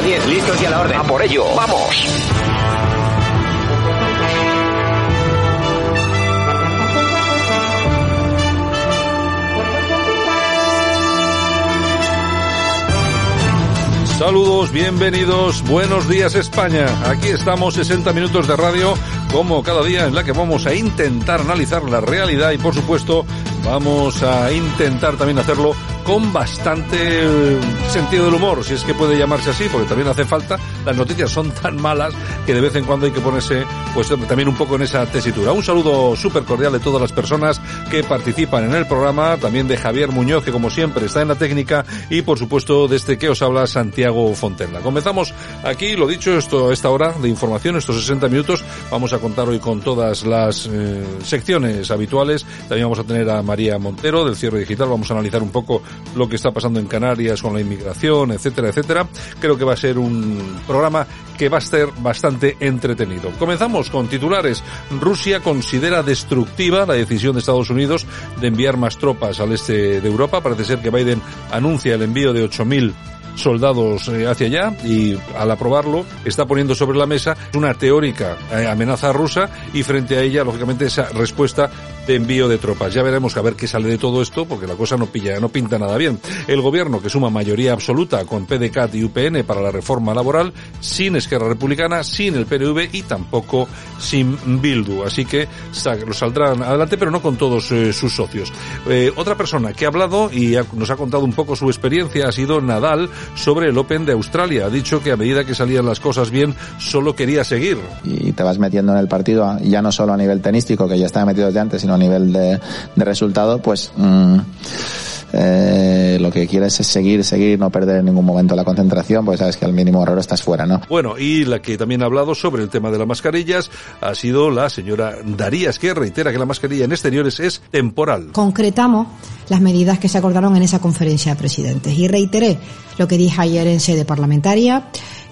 10, listos y a la orden. A por ello, vamos. Saludos, bienvenidos, buenos días España. Aquí estamos 60 minutos de radio como cada día en la que vamos a intentar analizar la realidad y por supuesto vamos a intentar también hacerlo con bastante eh, sentido del humor, si es que puede llamarse así, porque también hace falta. Las noticias son tan malas que de vez en cuando hay que ponerse pues también un poco en esa tesitura. Un saludo súper cordial de todas las personas que participan en el programa, también de Javier Muñoz, que como siempre está en la técnica, y por supuesto de este que os habla Santiago Fontenla. Comenzamos aquí, lo dicho, esto, esta hora de información, estos 60 minutos, vamos a contar hoy con todas las eh, secciones habituales. También vamos a tener a María Montero del cierre digital, vamos a analizar un poco lo que está pasando en Canarias con la inmigración, etcétera, etcétera. Creo que va a ser un programa que va a ser bastante entretenido. Comenzamos con titulares. Rusia considera destructiva la decisión de Estados Unidos de enviar más tropas al este de Europa. Parece ser que Biden anuncia el envío de 8.000 soldados eh, hacia allá y al aprobarlo está poniendo sobre la mesa una teórica eh, amenaza rusa y frente a ella lógicamente esa respuesta de envío de tropas. Ya veremos a ver qué sale de todo esto porque la cosa no pilla, no pinta nada bien. El gobierno que suma mayoría absoluta con PDCAT y UPN para la reforma laboral sin Esquerra Republicana, sin el PNV y tampoco sin Bildu. Así que lo saldrán adelante pero no con todos eh, sus socios. Eh, otra persona que ha hablado y ha, nos ha contado un poco su experiencia ha sido Nadal sobre el Open de Australia. Ha dicho que a medida que salían las cosas bien solo quería seguir. Y te vas metiendo en el partido ya no solo a nivel tenístico que ya estaba metido desde antes, sino a nivel de, de resultado, pues mm, eh, lo que quieres es seguir, seguir, no perder en ningún momento la concentración, pues sabes que al mínimo error estás fuera, ¿no? Bueno, y la que también ha hablado sobre el tema de las mascarillas ha sido la señora Darías, que reitera que la mascarilla en exteriores es temporal. Concretamos las medidas que se acordaron en esa conferencia de presidentes y reiteré lo que dije ayer en sede parlamentaria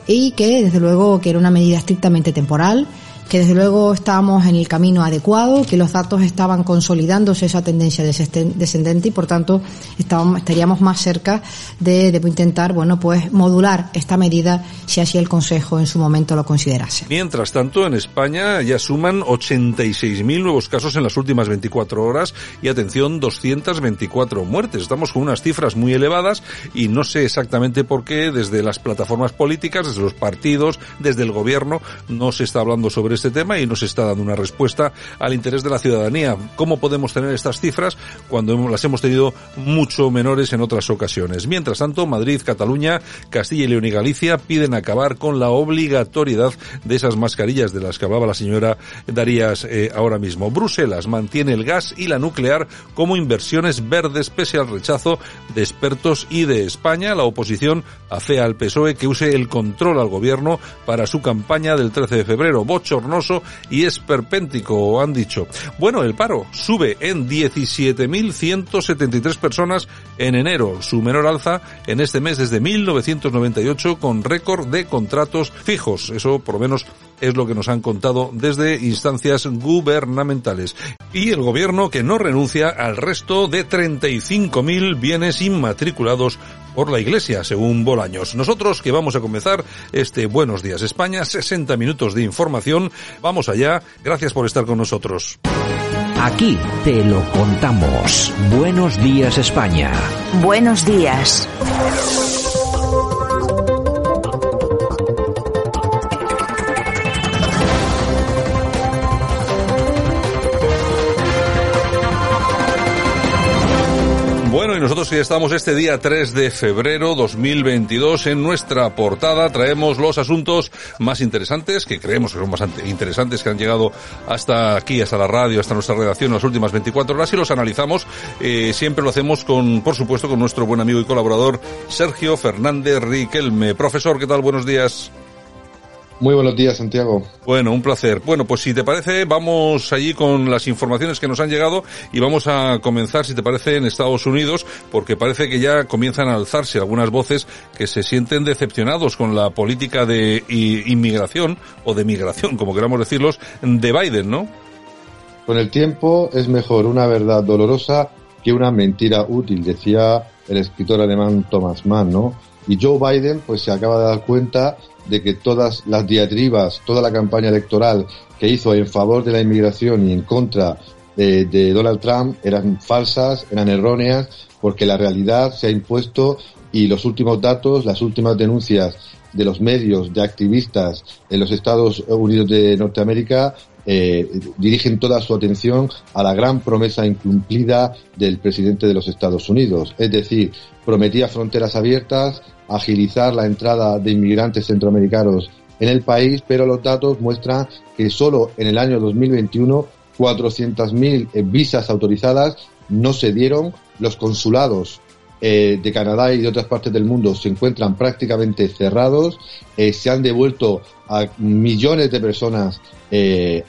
y que desde luego que era una medida estrictamente temporal que desde luego estábamos en el camino adecuado, que los datos estaban consolidándose esa tendencia descendente y por tanto estaríamos más cerca de, de, intentar, bueno, pues modular esta medida si así el Consejo en su momento lo considerase. Mientras tanto, en España ya suman 86.000 nuevos casos en las últimas 24 horas y atención, 224 muertes. Estamos con unas cifras muy elevadas y no sé exactamente por qué desde las plataformas políticas, desde los partidos, desde el gobierno, no se está hablando sobre este tema y nos está dando una respuesta al interés de la ciudadanía. ¿Cómo podemos tener estas cifras cuando las hemos tenido mucho menores en otras ocasiones? Mientras tanto, Madrid, Cataluña, Castilla y León y Galicia piden acabar con la obligatoriedad de esas mascarillas de las que hablaba la señora Darías eh, ahora mismo. Bruselas mantiene el gas y la nuclear como inversiones verdes pese al rechazo de expertos y de España. La oposición afea al PSOE que use el control al gobierno para su campaña del 13 de febrero. Bochorno y esperpéntico, han dicho. Bueno, el paro sube en 17.173 personas en enero, su menor alza en este mes desde 1998 con récord de contratos fijos. Eso por lo menos es lo que nos han contado desde instancias gubernamentales. Y el gobierno que no renuncia al resto de 35.000 bienes inmatriculados por la Iglesia, según Bolaños. Nosotros que vamos a comenzar este Buenos Días España, 60 minutos de información. Vamos allá. Gracias por estar con nosotros. Aquí te lo contamos. Buenos días España. Buenos días. Nosotros ya estamos este día 3 de febrero 2022 en nuestra portada traemos los asuntos más interesantes, que creemos que son bastante interesantes, que han llegado hasta aquí, hasta la radio, hasta nuestra redacción en las últimas 24 horas y los analizamos. Eh, siempre lo hacemos con, por supuesto, con nuestro buen amigo y colaborador Sergio Fernández Riquelme. Profesor, ¿qué tal? Buenos días. Muy buenos días, Santiago. Bueno, un placer. Bueno, pues si te parece, vamos allí con las informaciones que nos han llegado y vamos a comenzar, si te parece, en Estados Unidos, porque parece que ya comienzan a alzarse algunas voces que se sienten decepcionados con la política de inmigración o de migración, como queramos decirlos, de Biden, ¿no? Con el tiempo es mejor una verdad dolorosa que una mentira útil, decía el escritor alemán Thomas Mann, ¿no? Y Joe Biden, pues se acaba de dar cuenta de que todas las diatribas, toda la campaña electoral que hizo en favor de la inmigración y en contra de, Donald Trump eran falsas, eran erróneas, porque la realidad se ha impuesto y los últimos datos, las últimas denuncias de los medios, de activistas en los Estados Unidos de Norteamérica eh, dirigen toda su atención a la gran promesa incumplida del presidente de los Estados Unidos. Es decir, prometía fronteras abiertas, agilizar la entrada de inmigrantes centroamericanos en el país, pero los datos muestran que solo en el año 2021 400.000 eh, visas autorizadas no se dieron, los consulados eh, de Canadá y de otras partes del mundo se encuentran prácticamente cerrados, eh, se han devuelto a millones de personas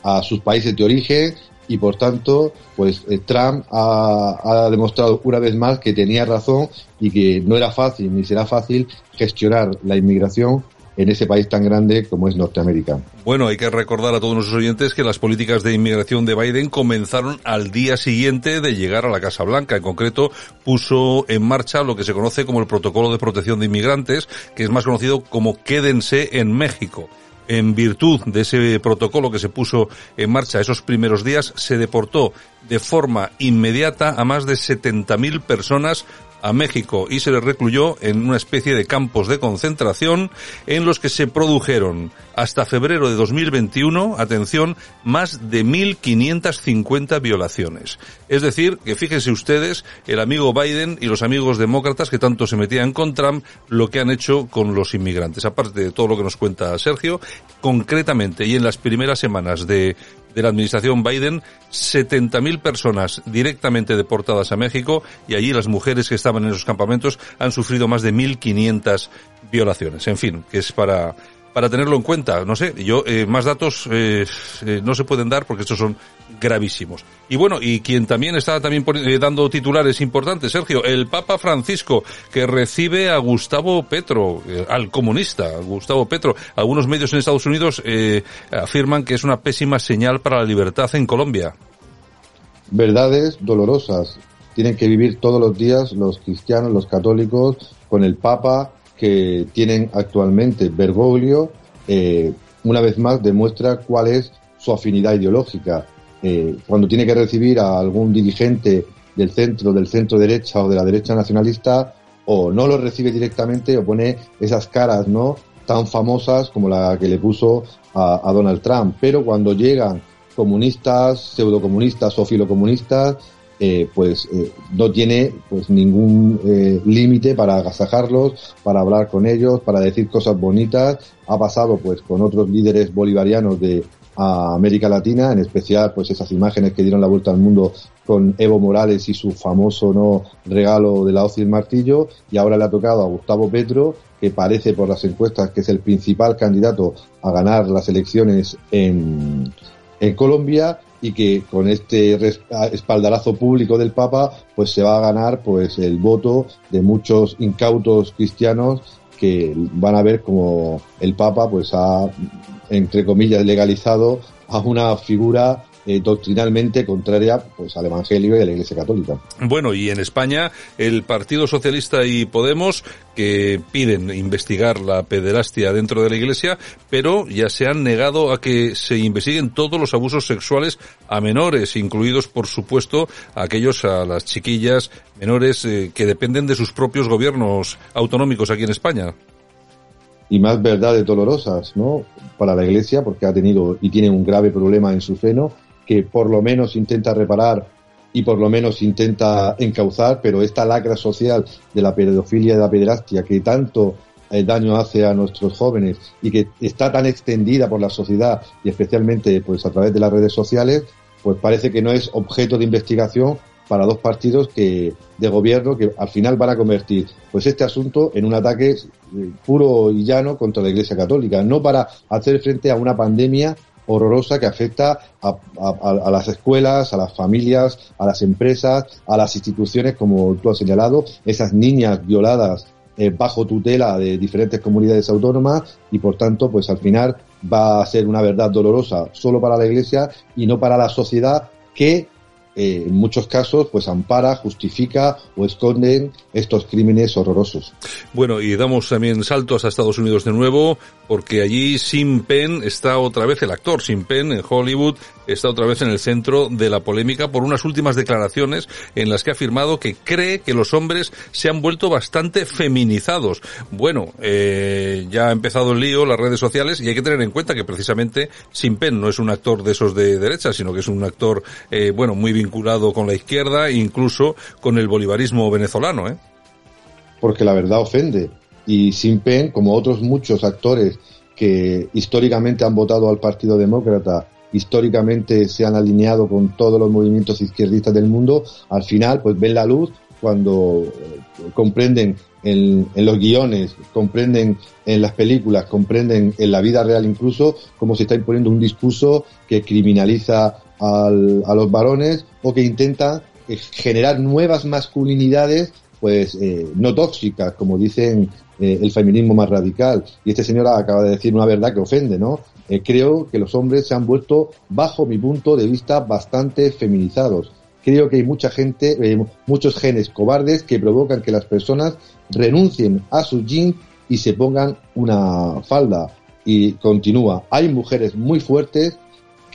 a sus países de origen, y por tanto, pues eh, Trump ha, demostrado una vez más que tenía razón y que no era fácil ni será fácil gestionar la inmigración en ese país tan grande como es Norteamérica. Bueno, hay que recordar a todos nuestros oyentes que las políticas de inmigración de Biden comenzaron al día siguiente de llegar a la Casa Blanca. En concreto, puso en marcha lo que se conoce como el Protocolo de Protección de Inmigrantes, que es más conocido como Quédense en México en virtud de ese protocolo que se puso en marcha esos primeros días, se deportó de forma inmediata a más de 70.000 personas a México y se les recluyó en una especie de campos de concentración en los que se produjeron hasta febrero de 2021, atención, más de 1.550 violaciones. Es decir, que fíjense ustedes, el amigo Biden y los amigos demócratas que tanto se metían con Trump, lo que han hecho con los inmigrantes. Aparte de todo lo que nos cuenta Sergio, concretamente y en las primeras semanas de de la administración Biden, 70.000 personas directamente deportadas a México y allí las mujeres que estaban en esos campamentos han sufrido más de 1.500 violaciones. En fin, que es para para tenerlo en cuenta. No sé, yo eh, más datos eh, eh, no se pueden dar porque estos son gravísimos. Y bueno, y quien también está también dando titulares importantes, Sergio, el Papa Francisco que recibe a Gustavo Petro, al comunista Gustavo Petro. Algunos medios en Estados Unidos afirman que es una pésima señal para la libertad en Colombia. Verdades dolorosas. Tienen que vivir todos los días los cristianos, los católicos, con el Papa que tienen actualmente Bergoglio, eh, una vez más demuestra cuál es su afinidad ideológica. Eh, cuando tiene que recibir a algún dirigente del centro, del centro derecha o de la derecha nacionalista, o no lo recibe directamente o pone esas caras, ¿no? Tan famosas como la que le puso a, a Donald Trump. Pero cuando llegan comunistas, pseudocomunistas o filocomunistas, eh, pues eh, no tiene pues ningún eh, límite para agasajarlos, para hablar con ellos, para decir cosas bonitas. Ha pasado pues con otros líderes bolivarianos de América Latina, en especial pues esas imágenes que dieron la vuelta al mundo con Evo Morales y su famoso no regalo de la hoz y el martillo, y ahora le ha tocado a Gustavo Petro, que parece por las encuestas que es el principal candidato a ganar las elecciones en, en Colombia y que con este espaldarazo público del Papa pues se va a ganar pues el voto de muchos incautos cristianos que van a ver como el Papa pues ha entre comillas legalizado a una figura eh, doctrinalmente contraria pues al Evangelio y a la Iglesia Católica. Bueno, y en España el Partido Socialista y Podemos que piden investigar la pederastia dentro de la Iglesia, pero ya se han negado a que se investiguen todos los abusos sexuales a menores, incluidos por supuesto aquellos a las chiquillas menores eh, que dependen de sus propios gobiernos autonómicos aquí en España y más verdades dolorosas, ¿no? Para la Iglesia, porque ha tenido y tiene un grave problema en su seno, que por lo menos intenta reparar y por lo menos intenta encauzar, pero esta lacra social de la pedofilia y de la pederastia que tanto eh, daño hace a nuestros jóvenes y que está tan extendida por la sociedad y especialmente pues a través de las redes sociales, pues parece que no es objeto de investigación para dos partidos que de gobierno que al final van a convertir pues este asunto en un ataque eh, puro y llano contra la Iglesia Católica, no para hacer frente a una pandemia horrorosa que afecta a, las escuelas, a las familias, a las empresas, a las instituciones, como tú has señalado, esas niñas violadas eh, bajo tutela de diferentes comunidades autónomas y por tanto, pues al final va a ser una verdad dolorosa solo para la Iglesia y no para la sociedad que eh, en muchos casos pues ampara, justifica o esconden estos crímenes horrorosos. Bueno, y damos también saltos a Estados Unidos de nuevo, porque allí Sin Penn está otra vez, el actor Sin Penn en Hollywood, está otra vez en el centro de la polémica por unas últimas declaraciones en las que ha afirmado que cree que los hombres se han vuelto bastante feminizados. Bueno, eh, ya ha empezado el lío, las redes sociales, y hay que tener en cuenta que precisamente Sin Penn no es un actor de esos de derecha, sino que es un actor, eh, bueno, muy vinculado con la izquierda incluso con el bolivarismo venezolano, ¿eh? Porque la verdad ofende. Y Sin Pen, como otros muchos actores que históricamente han votado al Partido Demócrata, históricamente se han alineado con todos los movimientos izquierdistas del mundo, al final pues ven la luz cuando eh, comprenden en, en, los guiones, comprenden en las películas, comprenden en la vida real incluso cómo se está imponiendo un discurso que criminaliza al, a los varones o que intenta eh, generar nuevas masculinidades pues eh, no tóxicas, como dicen eh, el feminismo más radical. Y este señor acaba de decir una verdad que ofende, ¿no? creo que los hombres se han vuelto, bajo mi punto de vista, bastante feminizados. Creo que hay mucha gente, muchos genes cobardes que provocan que las personas renuncien a su jeans y se pongan una falda. Y continúa, hay mujeres muy fuertes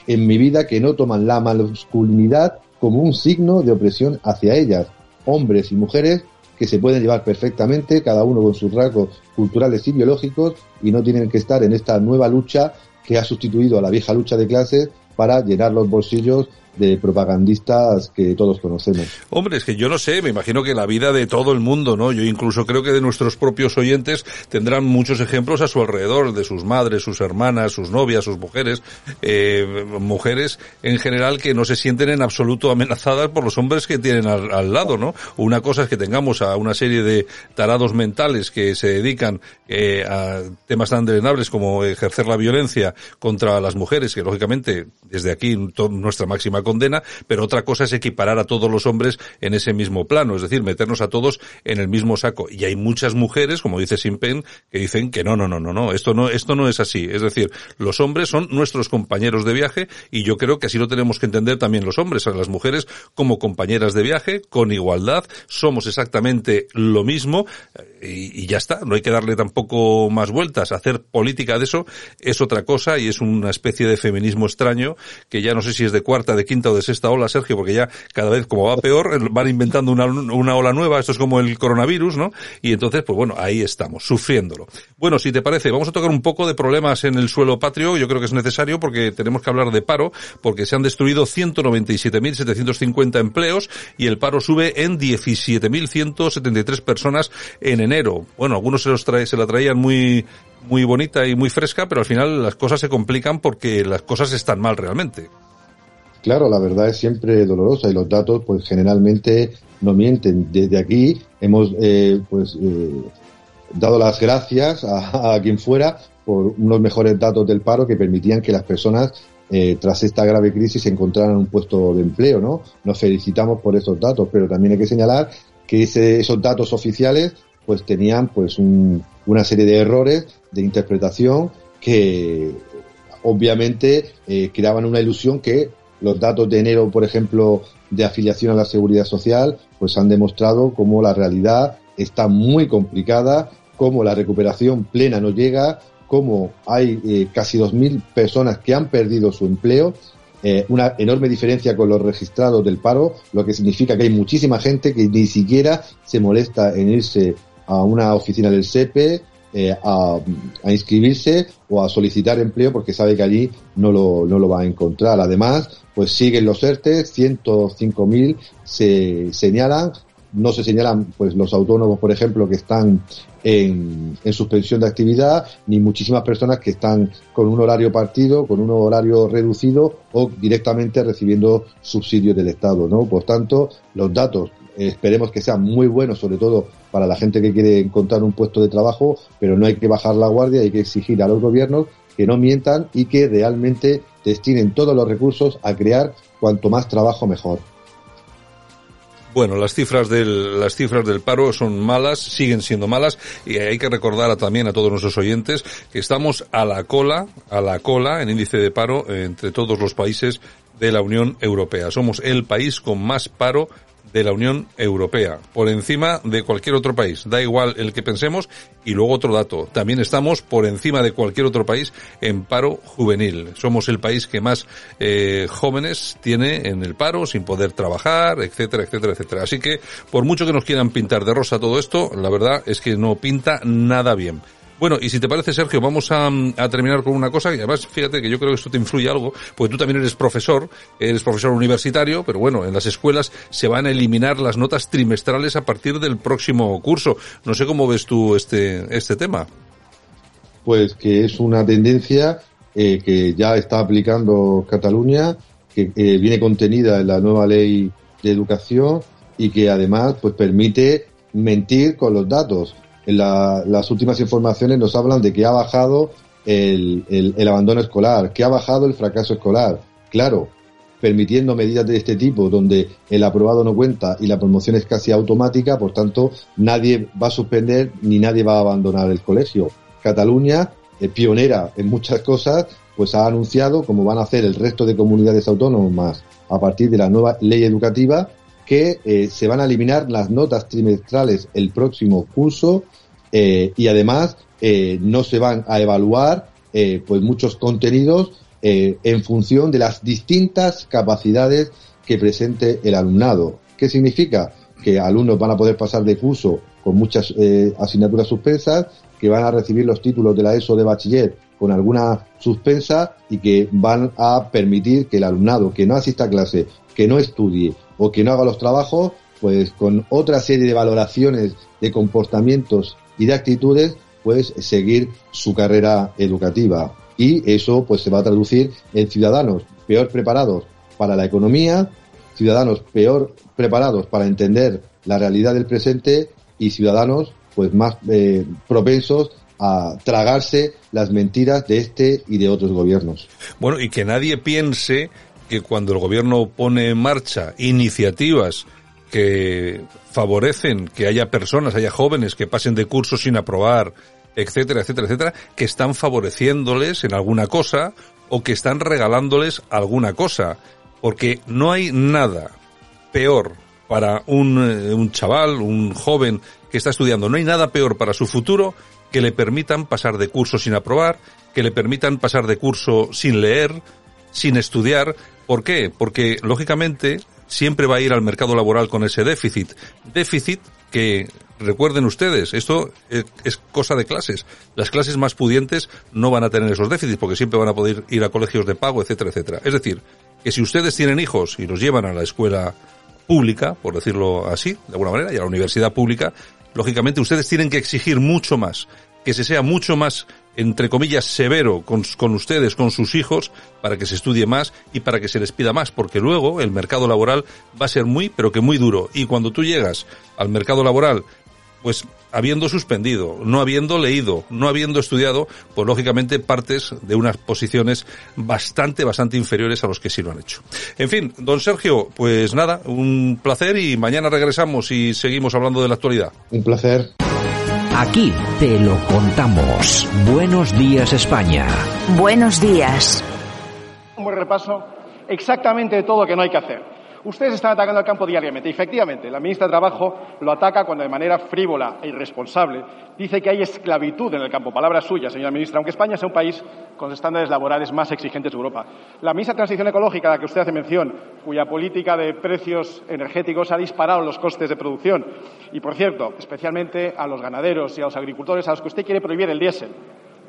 en mi vida que no toman la masculinidad como un signo de opresión hacia ellas, hombres y mujeres que se pueden llevar perfectamente, cada uno con sus rasgos culturales y biológicos, y no tienen que estar en esta nueva lucha que ha sustituido a la vieja lucha de clases para llenar los bolsillos de propagandistas que todos conocemos. Hombre, es que yo no sé, me imagino que la vida de todo el mundo, ¿no? Yo incluso creo que de nuestros propios oyentes tendrán muchos ejemplos a su alrededor, de sus madres, sus hermanas, sus novias, sus mujeres, eh, mujeres en general que no se sienten en absoluto amenazadas por los hombres que tienen al, lado, ¿no? Una cosa es que tengamos a una serie de tarados mentales que se dedican eh, a temas tan drenables como ejercer la violencia contra las mujeres, que lógicamente desde aquí nuestra máxima condena, pero otra cosa es equiparar a todos los hombres en ese mismo plano, es decir, meternos a todos en el mismo saco. Y hay muchas mujeres, como dice Simpen, que dicen que no, no, no, no, no, esto no, esto no es así. Es decir, los hombres son nuestros compañeros de viaje y yo creo que así lo tenemos que entender también los hombres, a las mujeres como compañeras de viaje, con igualdad, somos exactamente lo mismo y, y ya está, no hay que darle tampoco más vueltas. Hacer política de eso es otra cosa y es una especie de feminismo extraño que ya no sé si es de cuarta, de quinta o de sexta ola, Sergio, porque ya cada vez como va peor, van inventando una, una ola nueva, esto es como el coronavirus, ¿no? Y entonces, pues bueno, ahí estamos, sufriéndolo. Bueno, si te parece, vamos a tocar un poco de problemas en el suelo patrio, yo creo que es necesario porque tenemos que hablar de paro, porque se han destruido 197.750 empleos y el paro sube en 17.173 personas en enero. Bueno, algunos se los trae, se la traían muy muy bonita y muy fresca, pero al final las cosas se complican porque las cosas están mal realmente. Claro, la verdad es siempre dolorosa y los datos, pues generalmente no mienten. Desde aquí hemos, eh, pues, eh, dado las gracias a, quien fuera por unos mejores datos del paro que permitían que las personas eh, tras esta grave crisis encontraran un puesto de empleo, ¿no? Nos felicitamos por esos datos, pero también hay que señalar que esos datos oficiales pues tenían pues una serie de errores de interpretación que obviamente creaban una ilusión que los datos de enero, por ejemplo, de afiliación a la seguridad social, pues han demostrado cómo la realidad está muy complicada, cómo la recuperación plena no llega, cómo hay eh, casi 2.000 personas que han perdido su empleo, eh, una enorme diferencia con los registrados del paro, lo que significa que hay muchísima gente que ni siquiera se molesta en irse a una oficina del SEPE eh, a, inscribirse o a solicitar empleo porque sabe que allí no lo, no lo va a encontrar. Además, pues siguen los ERTE, 105.000 se señalan, no se señalan pues los autónomos, por ejemplo, que están en, en, suspensión de actividad, ni muchísimas personas que están con un horario partido, con un horario reducido o directamente recibiendo subsidios del Estado, ¿no? Por tanto, los datos esperemos que sean muy buenos, sobre todo para la gente que quiere encontrar un puesto de trabajo, pero no hay que bajar la guardia, hay que exigir a los gobiernos que no mientan y que realmente destinen todos los recursos a crear cuanto más trabajo mejor. Bueno, las cifras del las cifras del paro son malas, siguen siendo malas y hay que recordar a, también a todos nuestros oyentes que estamos a la cola, a la cola en índice de paro entre todos los países de la Unión Europea. Somos el país con más paro de la Unión Europea, por encima de cualquier otro país. Da igual el que pensemos. Y luego otro dato, también estamos por encima de cualquier otro país en paro juvenil. Somos el país que más eh, jóvenes tiene en el paro, sin poder trabajar, etcétera, etcétera, etcétera. Así que, por mucho que nos quieran pintar de rosa todo esto, la verdad es que no pinta nada bien. Bueno, y si te parece, Sergio, vamos a, terminar con una cosa, y además, fíjate que yo creo que esto te influye algo, porque tú también eres profesor, eres profesor universitario, pero bueno, en las escuelas se van a eliminar las notas trimestrales a partir del próximo curso. No sé cómo ves tú este, este tema. Pues que es una tendencia eh, que ya está aplicando Cataluña, que eh, viene contenida en la nueva ley de educación y que además pues permite mentir con los datos la, las últimas informaciones nos hablan de que ha bajado el, el, abandono escolar, que ha bajado el fracaso escolar. Claro, permitiendo medidas de este tipo donde el aprobado no cuenta y la promoción es casi automática, por tanto, nadie va a suspender ni nadie va a abandonar el colegio. Cataluña, eh, pionera en muchas cosas, pues ha anunciado, como van a hacer el resto de comunidades autónomas a partir de la nueva ley educativa, que eh, se van a eliminar las notas trimestrales el próximo curso eh, y además eh, no se van a evaluar pues muchos contenidos en función de las distintas capacidades que presente el alumnado. ¿Qué significa? Que alumnos van a poder pasar de curso con muchas asignaturas suspensas, que van a recibir los títulos de la ESO de bachiller con alguna suspensa y que van a permitir que el alumnado que no asista a clase, que no estudie o que no haga los trabajos, pues con otra serie de valoraciones de comportamientos y de actitudes, pues seguir su carrera educativa. Y eso pues se va a traducir en ciudadanos peor preparados para la economía, ciudadanos peor preparados para entender la realidad del presente y ciudadanos pues más eh, propensos a tragarse las mentiras de este y de otros gobiernos. Bueno, y que nadie piense que cuando el gobierno pone en marcha iniciativas que favorecen que haya personas, haya jóvenes que pasen de cursos sin aprobar, etcétera, etcétera, etcétera, que están favoreciéndoles en alguna cosa o que están regalándoles alguna cosa. Porque no hay nada peor para un, eh, un chaval, un joven que está estudiando, no hay nada peor para su futuro que le permitan pasar de curso sin aprobar, que le permitan pasar de curso sin leer, sin estudiar. ¿Por qué? Porque, lógicamente, siempre va a ir al mercado laboral con ese déficit. Déficit que, recuerden ustedes, esto es cosa de clases. Las clases más pudientes no van a tener esos déficits porque siempre van a poder ir a colegios de pago, etcétera, etcétera. Es decir, que si ustedes tienen hijos y los llevan a la escuela pública, por decirlo así, de alguna manera, y a la universidad pública, lógicamente ustedes tienen que exigir mucho más, que se sea mucho más entre comillas, severo con, con, ustedes, con sus hijos, para que se estudie más y para que se les pida más, porque luego el mercado laboral va a ser muy, pero que muy duro. Y cuando tú llegas al mercado laboral, pues habiendo suspendido, no habiendo leído, no habiendo estudiado, pues lógicamente partes de unas posiciones bastante, bastante inferiores a los que sí lo han hecho. En fin, don Sergio, pues nada, un placer y mañana regresamos y seguimos hablando de la actualidad. Un placer. Aquí te lo contamos. Buenos días España. Buenos días. Un buen repaso exactamente de todo lo que no hay que hacer. Ustedes están atacando al campo diariamente. Efectivamente, la ministra de Trabajo lo ataca cuando de manera frívola e irresponsable dice que hay esclavitud en el campo. Palabra suya, señora ministra, aunque España sea un país con los estándares laborales más exigentes de Europa. La ministra de Transición Ecológica, a la que usted hace mención, cuya política de precios energéticos ha disparado los costes de producción y, por cierto, especialmente a los ganaderos y a los agricultores a los que usted quiere prohibir el diésel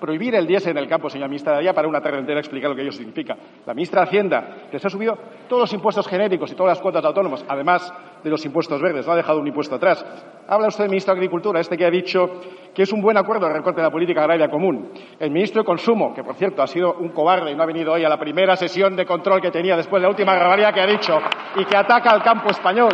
prohibir el diésel en el campo, señora ministra, daría para una tarde entera explicar lo que ello significa. La ministra de Hacienda, que se ha subido todos los impuestos genéricos y todas las cuotas de autónomos, además de los impuestos verdes, no ha dejado un impuesto atrás. Habla usted del ministro de Agricultura, este que ha dicho que es un buen acuerdo el recorte de la política agraria común. El ministro de Consumo, que por cierto ha sido un cobarde y no ha venido hoy a la primera sesión de control que tenía después de la última grabaría que ha dicho y que ataca al campo español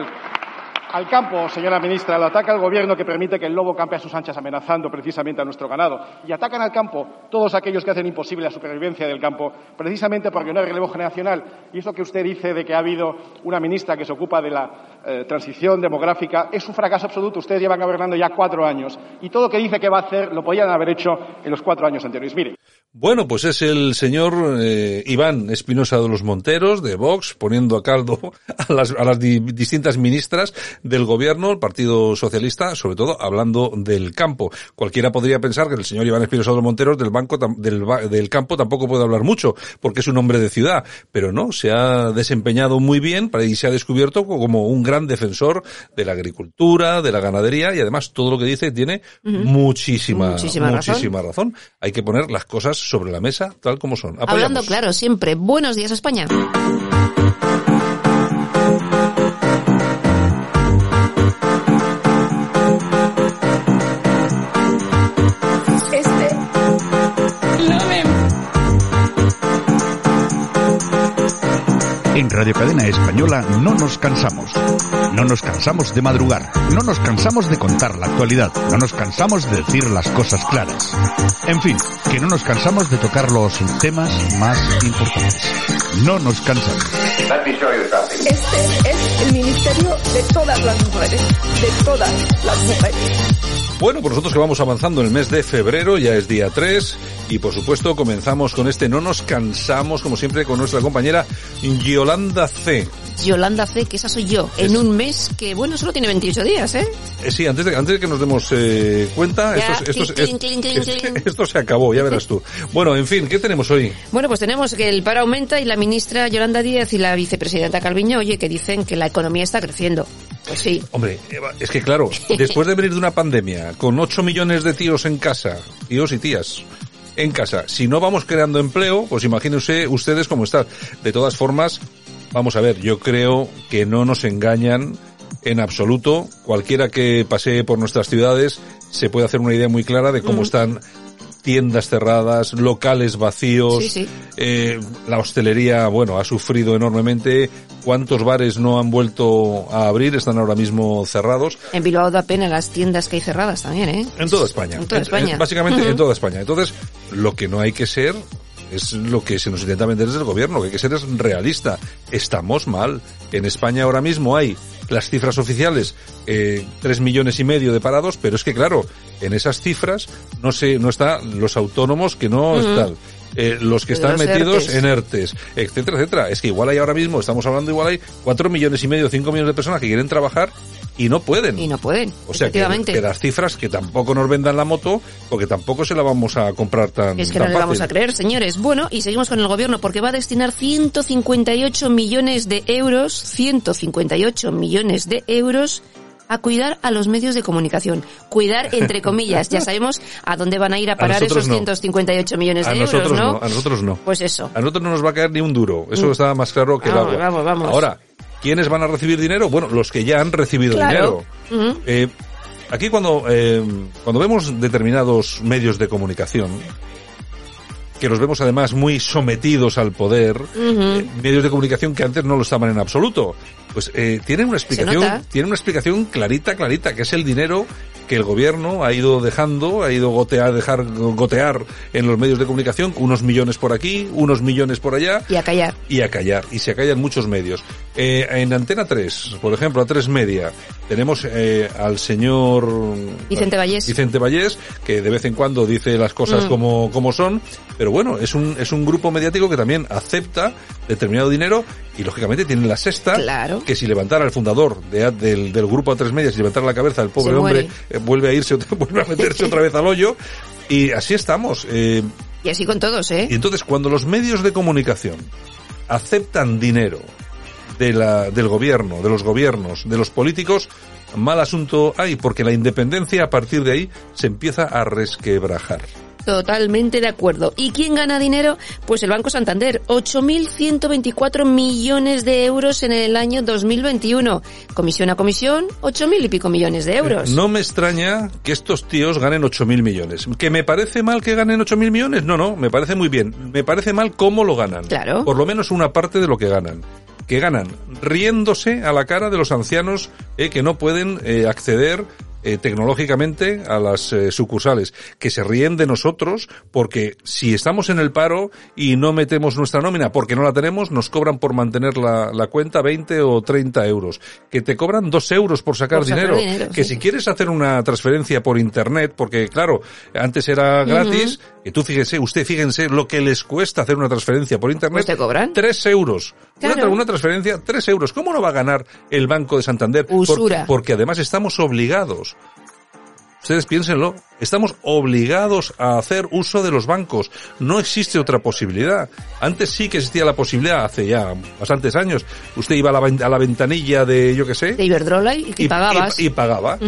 al campo, señora ministra, lo ataca el gobierno que permite que el lobo campe a sus anchas amenazando precisamente a nuestro ganado. Y atacan al campo todos aquellos que hacen imposible la supervivencia del campo precisamente porque no hay relevo generacional. Y eso que usted dice de que ha habido una ministra que se ocupa de la eh, transición demográfica es un fracaso absoluto. Ustedes llevan gobernando ya cuatro años y todo lo que dice que va a hacer lo podían haber hecho en los cuatro años anteriores. Mire. Bueno, pues es el señor eh, Iván Espinosa de los Monteros, de Vox, poniendo a caldo a las, a las di distintas ministras del gobierno, el Partido Socialista, sobre todo hablando del campo. Cualquiera podría pensar que el señor Iván Espinosa de los Monteros del, banco, del, del campo tampoco puede hablar mucho, porque es un hombre de ciudad, pero no, se ha desempeñado muy bien y se ha descubierto como un gran defensor de la agricultura, de la ganadería y además todo lo que dice tiene uh -huh. muchísima, muchísima, muchísima razón. razón. Hay que poner las cosas sobre la mesa tal como son. Apoyamos. Hablando claro, siempre. Buenos días, España. En Radio Cadena Española no nos cansamos. No nos cansamos de madrugar. No nos cansamos de contar la actualidad. No nos cansamos de decir las cosas claras. En fin, que no nos cansamos de tocar los temas más importantes. No nos cansamos. Este es el ministerio de todas las mujeres. De todas las mujeres. Bueno, pues nosotros que vamos avanzando en el mes de febrero, ya es día 3, y por supuesto comenzamos con este No nos cansamos, como siempre, con nuestra compañera Yolanda C. Yolanda C, que esa soy yo, en es... un mes que, bueno, solo tiene 28 días, ¿eh? eh sí, antes de, antes de que nos demos eh, cuenta, ya, esto, se acabó, ya verás tú. Bueno, en fin, ¿qué tenemos hoy? Bueno, pues tenemos que el paro aumenta y la ministra Yolanda Díaz y la vicepresidenta Calviño, oye, que dicen que la economía está creciendo. Pues sí. Hombre, es que claro, después de venir de una pandemia, con 8 millones de tíos en casa, tíos y tías, en casa, si no vamos creando empleo, pues imagínense ustedes cómo están. De todas formas, vamos a ver, yo creo que no nos engañan en absoluto. Cualquiera que pasee por nuestras ciudades se puede hacer una idea muy clara de cómo mm. están tiendas cerradas, locales vacíos, sí, sí. Eh, la hostelería, bueno, ha sufrido enormemente. ¿Cuántos bares no han vuelto a abrir? Están ahora mismo cerrados. En Bilbao da pena las tiendas que hay cerradas también, ¿eh? En toda España. En toda España. En, en, básicamente uh -huh. en toda España. Entonces, lo que no hay que ser es lo que se nos intenta vender desde el gobierno, que hay que ser realista. Estamos mal. En España ahora mismo hay las cifras oficiales, eh, tres millones y medio de parados, pero es que claro, en esas cifras no se, no están los autónomos que no uh -huh. están. Eh, los que están los metidos ERTES. en ERTES, etcétera, etcétera. Es que igual hay ahora mismo, estamos hablando igual hay cuatro millones y medio, cinco millones de personas que quieren trabajar y no pueden. Y no pueden. O sea, que, que, las cifras que tampoco nos vendan la moto, porque tampoco se la vamos a comprar tan Es que tan no le vamos a creer, señores. Bueno, y seguimos con el gobierno porque va a destinar 158 millones de euros, 158 millones de euros a cuidar a los medios de comunicación. Cuidar entre comillas. ya sabemos a dónde van a ir a parar a esos no. 158 millones a de nosotros euros, ¿no? ¿no? A nosotros no. Pues eso. A nosotros no nos va a caer ni un duro. Eso Mm. está más claro que Vamos, el agua. vamos, vamos. Ahora, ¿quiénes van a recibir dinero? Bueno, los que ya han recibido Claro. dinero. Eh, aquí cuando, eh, cuando vemos determinados medios de comunicación, que los vemos además muy sometidos al poder, eh, medios de comunicación que antes no lo estaban en absoluto, pues eh, tienen una explicación, tienen una explicación clarita, clarita, que es el dinero que el gobierno ha ido dejando, ha ido gotear, dejar gotear en los medios de comunicación, unos millones por aquí, unos millones por allá, Y a callar. y a callar, y se acallan muchos medios. Eh, en Antena 3, por ejemplo, a 3 Media, tenemos eh, al señor Vicente Vallés. Vicente Vallés, que de vez en cuando dice las cosas Mm. como, como son, pero bueno, es un, es un grupo mediático que también acepta determinado dinero y lógicamente tienen la sexta Claro. que si levantara el fundador de- del, del grupo A3 Media, si levantara la cabeza el pobre hombre, eh, vuelve a irse, vuelve a meterse otra vez al hoyo y así estamos. eh, Y así con todos, ¿eh? y entonces, cuando los medios de comunicación aceptan dinero de la, del gobierno, de los gobiernos, de los políticos, mal asunto hay, porque la independencia a partir de ahí se empieza a resquebrajar. Totalmente de acuerdo. ¿Y quién gana dinero? Pues el Banco Santander. 8.124 millones de euros en el año 2021. Comisión a comisión, 8.000 y pico millones de euros. No me extraña que estos tíos ganen 8.000 millones. ¿Que me parece mal que ganen 8.000 millones? No, no, me parece muy bien. Me parece mal cómo lo ganan. Claro. Por lo menos una parte de lo que ganan. Que ganan riéndose a la cara de los ancianos eh, que no pueden eh, acceder eh, tecnológicamente a las eh, sucursales, que se ríen de nosotros porque si estamos en el paro y no metemos nuestra nómina porque no la tenemos, nos cobran por mantener la, la cuenta 20 o 30 euros. Que te cobran 2 euros por sacar, Por sacar dinero. que sí. si quieres hacer una transferencia por internet, porque claro, antes era gratis, y tú fíjese, usted fíjense lo que les cuesta hacer una transferencia por internet. Pues te cobran. 3 euros. Una, Claro. tra- una transferencia, 3 euros. ¿Cómo no va a ganar el Banco de Santander? Por- porque además estamos obligados. Ustedes piénsenlo, estamos obligados a hacer uso de los bancos. No existe otra posibilidad. Antes sí que existía la posibilidad, hace ya bastantes años. Usted iba a la, a la ventanilla de, yo qué sé, De Iberdrola y, y pagabas. y, y pagaba.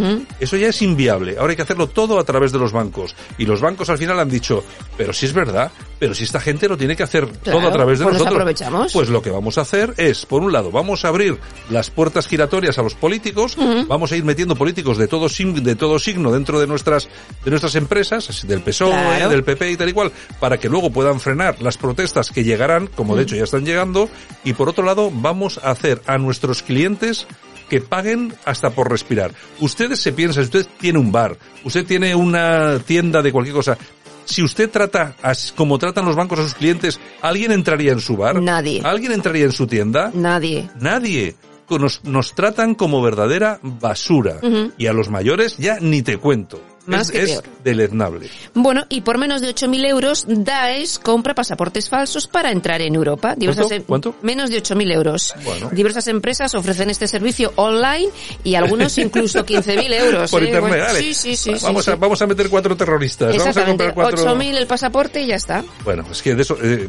Eso ya es inviable. Ahora hay que hacerlo todo a través de los bancos. Y los bancos al final han dicho, pero si es verdad, pero si esta gente lo tiene que hacer Claro, todo a través de pues nos nosotros. aprovechamos. Pues lo que vamos a hacer es, por un lado, vamos a abrir las puertas giratorias a los políticos, vamos a ir metiendo políticos de todo, de todo signo dentro de nuestras, de nuestras empresas, así del PSOE, Claro. del PP y tal y cual, para que luego puedan frenar las protestas que llegarán, como de hecho ya están llegando, y por otro lado, vamos a hacer a nuestros clientes que paguen hasta por respirar. Ustedes se piensan, usted tiene un bar, usted tiene una tienda de cualquier cosa. Si usted trata como tratan los bancos a sus clientes, ¿alguien entraría en su bar? Nadie. ¿Alguien entraría en su tienda? Nadie. Nadie. Nos, nos tratan como verdadera basura. Y a los mayores ya ni te cuento. Más es, que es peor. deleznable. Bueno, y por menos de 8.000 euros, Daesh compra pasaportes falsos para entrar en Europa. Diversas em- ¿Cuánto? Menos de 8.000 euros. Bueno. Diversas empresas ofrecen este servicio online y algunos incluso 15.000 euros. Por ¿eh? internet, Bueno, dale. Sí, sí, sí. vamos, sí, a, sí. vamos a meter cuatro terroristas. Vamos a Exactamente. comprar cuatro... 8.000 el pasaporte y ya está. Bueno, es que de eso... eh,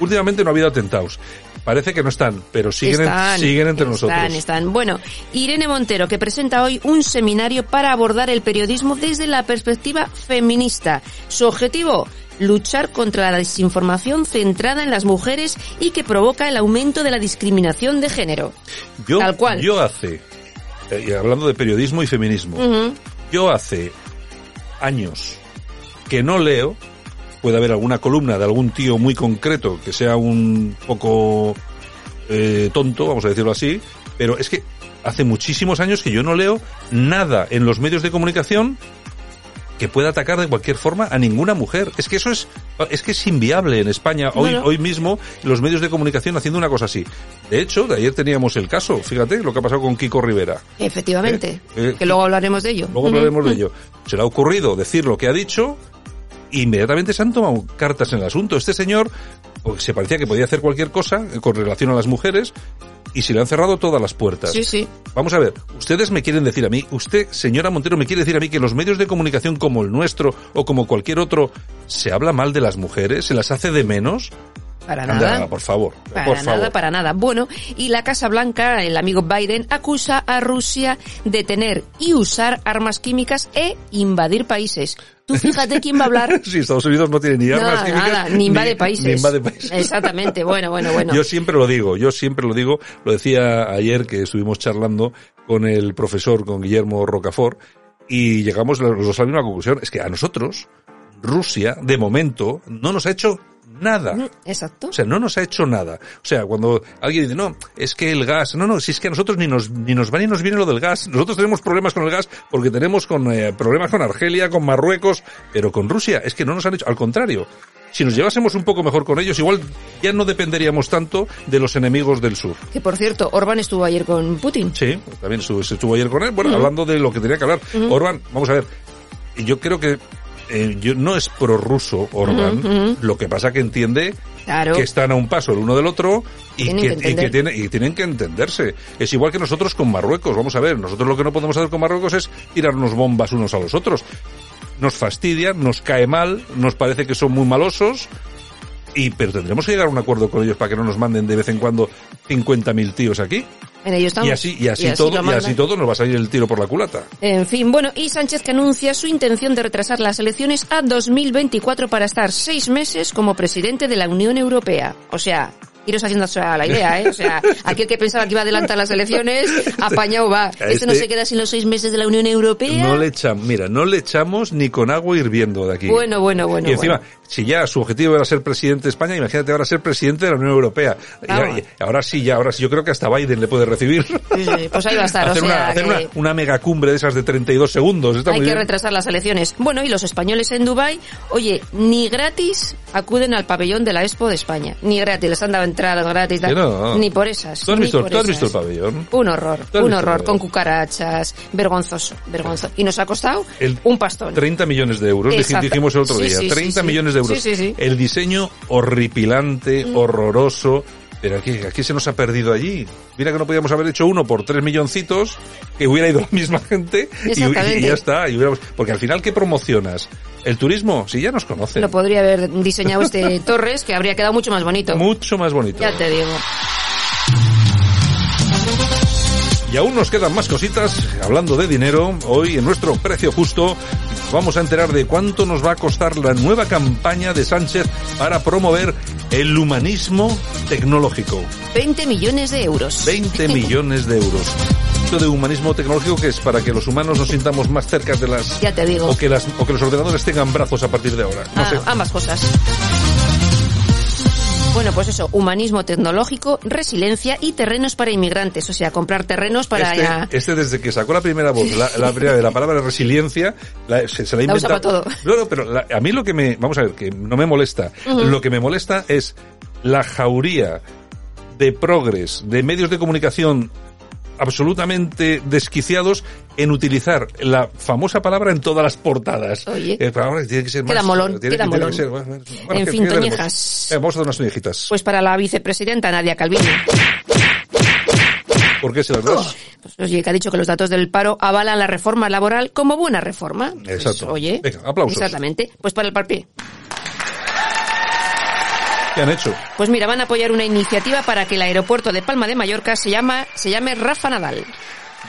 últimamente no ha habido atentados. Parece que no están, pero siguen, en- Están, siguen entre están, nosotros. Están, Bueno, Irene Montero, que presenta hoy un seminario para abordar el periodismo desde la perspectiva feminista. Su objetivo, luchar contra la desinformación centrada en las mujeres y que provoca el aumento de la discriminación de género. Yo, Tal cual. yo hace, eh, hablando de periodismo y feminismo, yo hace años que no leo, puede haber alguna columna de algún tío muy concreto que sea un poco eh, tonto, vamos a decirlo así, pero es que hace muchísimos años que yo no leo nada en los medios de comunicación que pueda atacar de cualquier forma a ninguna mujer. Es que eso es, es que es inviable en España hoy, Bueno. hoy mismo los medios de comunicación haciendo una cosa así. De hecho, de ayer teníamos el caso, fíjate lo que ha pasado con Kiko Rivera. Efectivamente. Eh, eh, que luego hablaremos de ello. Luego hablaremos de ello. Se le ha ocurrido decir lo que ha dicho inmediatamente se han tomado cartas en el asunto. Este señor pues, se parecía que podía hacer cualquier cosa eh, con relación a las mujeres y se le han cerrado todas las puertas. Sí, sí. Vamos a ver, ustedes me quieren decir a mí, usted, señora Montero, me quiere decir a mí que los medios de comunicación como el nuestro o como cualquier otro se habla mal de las mujeres, se las hace de menos. Para Anda, nada. por favor, Para por nada, favor. para nada. Bueno, y la Casa Blanca, el amigo Biden, acusa a Rusia de tener y usar armas químicas e invadir países. Tú fíjate quién va a hablar. Sí, Estados Unidos no tiene ni Nada, armas químicas, nada, ni invade países. ni invade países. Exactamente, bueno, bueno, bueno. Yo siempre lo digo, yo siempre lo digo, lo decía ayer que estuvimos charlando con el profesor, con Guillermo Rocafort, y llegamos los dos a la misma conclusión, es que a nosotros, Rusia, de momento, no nos ha hecho nada. Exacto. O sea, no nos ha hecho nada. O sea, cuando alguien dice, no, es que el gas, no, no, si es que a nosotros ni nos, ni nos va ni nos viene lo del gas. Nosotros tenemos problemas con el gas porque tenemos con, eh, problemas con Argelia, con Marruecos, pero con Rusia es que no nos han hecho, al contrario. Si nos llevásemos un poco mejor con ellos, igual ya no dependeríamos tanto de los enemigos del sur. Que por cierto, Orban estuvo ayer con Putin. Sí, también estuvo, ayer con él, bueno, hablando de lo que tenía que hablar. Ujú. Orban, vamos a ver, yo creo que eh, yo, no es prorruso ujú. lo que pasa que entiende Claro. que están a un paso el uno del otro y Tienen que, que y que entender. tiene- y tienen que entenderse. Es igual que nosotros con Marruecos. Vamos a ver, nosotros lo que no podemos hacer con Marruecos es tirarnos bombas unos a los otros. Nos fastidia, nos cae mal, nos parece que son muy malosos. Y, pero tendremos que llegar a un acuerdo con ellos para que no nos manden de vez en cuando 50.000 tíos aquí. En ello estamos. Y así, y así, todo, y así todo nos va a salir el tiro por la culata. En fin, bueno, y Sánchez que anuncia su intención de retrasar las elecciones a 2024 para estar seis meses como presidente de la Unión Europea. O sea, iros haciendo a la idea, ¿eh? O sea, aquel que pensaba que iba a adelantar las elecciones, apañado va. Este, no se queda sin los seis meses de la Unión Europea. No le echamos, mira, no le echamos ni con agua hirviendo de aquí. Bueno, bueno, bueno, Y encima, bueno. si ya su objetivo era ser presidente de España, imagínate ahora ser presidente de la Unión Europea. Y ahora sí, ya, ahora sí, yo creo que hasta Biden le puede recibir. Sí, sí, pues ahí va a estar, o hacer sea, una, hacer que- una, una megacumbre de esas de 32 segundos. Está Hay muy que bien. retrasar las elecciones. Bueno, y los españoles en Dubai, oye, ni gratis acuden al pabellón de la Expo de España. Ni gratis, les han dado entradas gratis. no. Ni por esas. ¿Tú has, visto, por tú has esas. visto el pabellón? Un horror, ¿Tú has un horror, con cucarachas, vergonzoso, vergonzoso. Y nos ha costado El un pastón. 30 millones de euros, Exacto. dijimos el otro Sí, día. sí, sí, 30 sí. millones de euros. Sí, sí, sí. El diseño horripilante, horroroso. Pero aquí, aquí se nos ha perdido allí. Mira que no podíamos haber hecho uno por tres milloncitos, que hubiera ido la misma gente y ya está. y hubiéramos- porque al final, ¿qué promocionas? ¿El turismo? Si ya nos conocen. Lo podría haber diseñado este Torres, que habría quedado mucho más bonito. Mucho más bonito. Ya te digo. Y aún nos quedan más cositas. Hablando de dinero, hoy en nuestro precio justo vamos a enterar de cuánto nos va a costar la nueva campaña de Sánchez para promover el humanismo tecnológico. 20 millones de euros. 20 millones de euros. Esto de humanismo tecnológico que es para que los humanos nos sintamos más cerca de las... Ya te digo. O que, las, o que los ordenadores tengan brazos a partir de ahora. No Ah, sé. ambas cosas. Bueno, pues eso, humanismo tecnológico, resiliencia y terrenos para inmigrantes. O sea, comprar terrenos para... ya- Este, este desde que sacó la primera voz, la, la primera de la palabra resiliencia, la- se, se la ha La todo. No, no, pero la- a mí lo que me, vamos a ver, que no me molesta. Lo que me molesta es la jauría de progres, de medios de comunicación absolutamente desquiciados en utilizar la famosa palabra en todas las portadas. Oye. Eh, pero ahora tiene que ser más... Queda molón, tiene, queda tiene que molón. ser- bueno, En ¿qué- fin? Toñejas. Eh, vamos a dar unas toñejitas. Pues para la vicepresidenta Nadia Calviño. ¿Por qué se las das? Pues, oye, que ha dicho que los datos del paro avalan la reforma laboral como buena reforma. Pues, Exacto. oye. Venga, aplausos. Exactamente. Pues para el parpi. ¿Qué han hecho? Pues mira, van a apoyar una iniciativa para que el aeropuerto de Palma de Mallorca se llama se llame Rafa Nadal.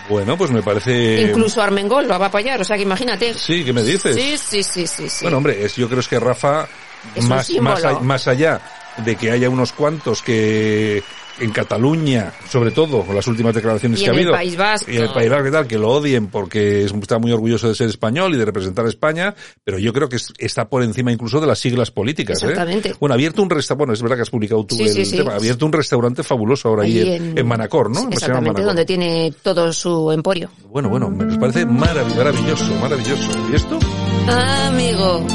Bueno, pues me parece... Incluso Armengol lo va a apoyar, o sea que imagínate. Sí, ¿qué me dices? Sí, sí, sí, sí, sí. Bueno, hombre, es, yo creo es que Rafa, Es más, más, más allá de que haya unos cuantos que en Cataluña, sobre todo, con las últimas declaraciones Y que en ha el habido, País Vasco. y en el País Vasco y tal, que lo odien porque es- está muy orgulloso de ser español y de representar a España, pero yo creo que es- está por encima incluso de las siglas políticas. ¿eh? Exactamente. Bueno, ha abierto un restaurante, bueno, es verdad que has publicado tú Sí, el sí, sí. tema, ha abierto un restaurante fabuloso ahora ahí Allí en, en Manacor, ¿no? Exactamente, Manacor. donde tiene todo su emporio. Bueno, bueno, me parece marav- maravilloso, maravilloso. ¿Y esto? Amigo.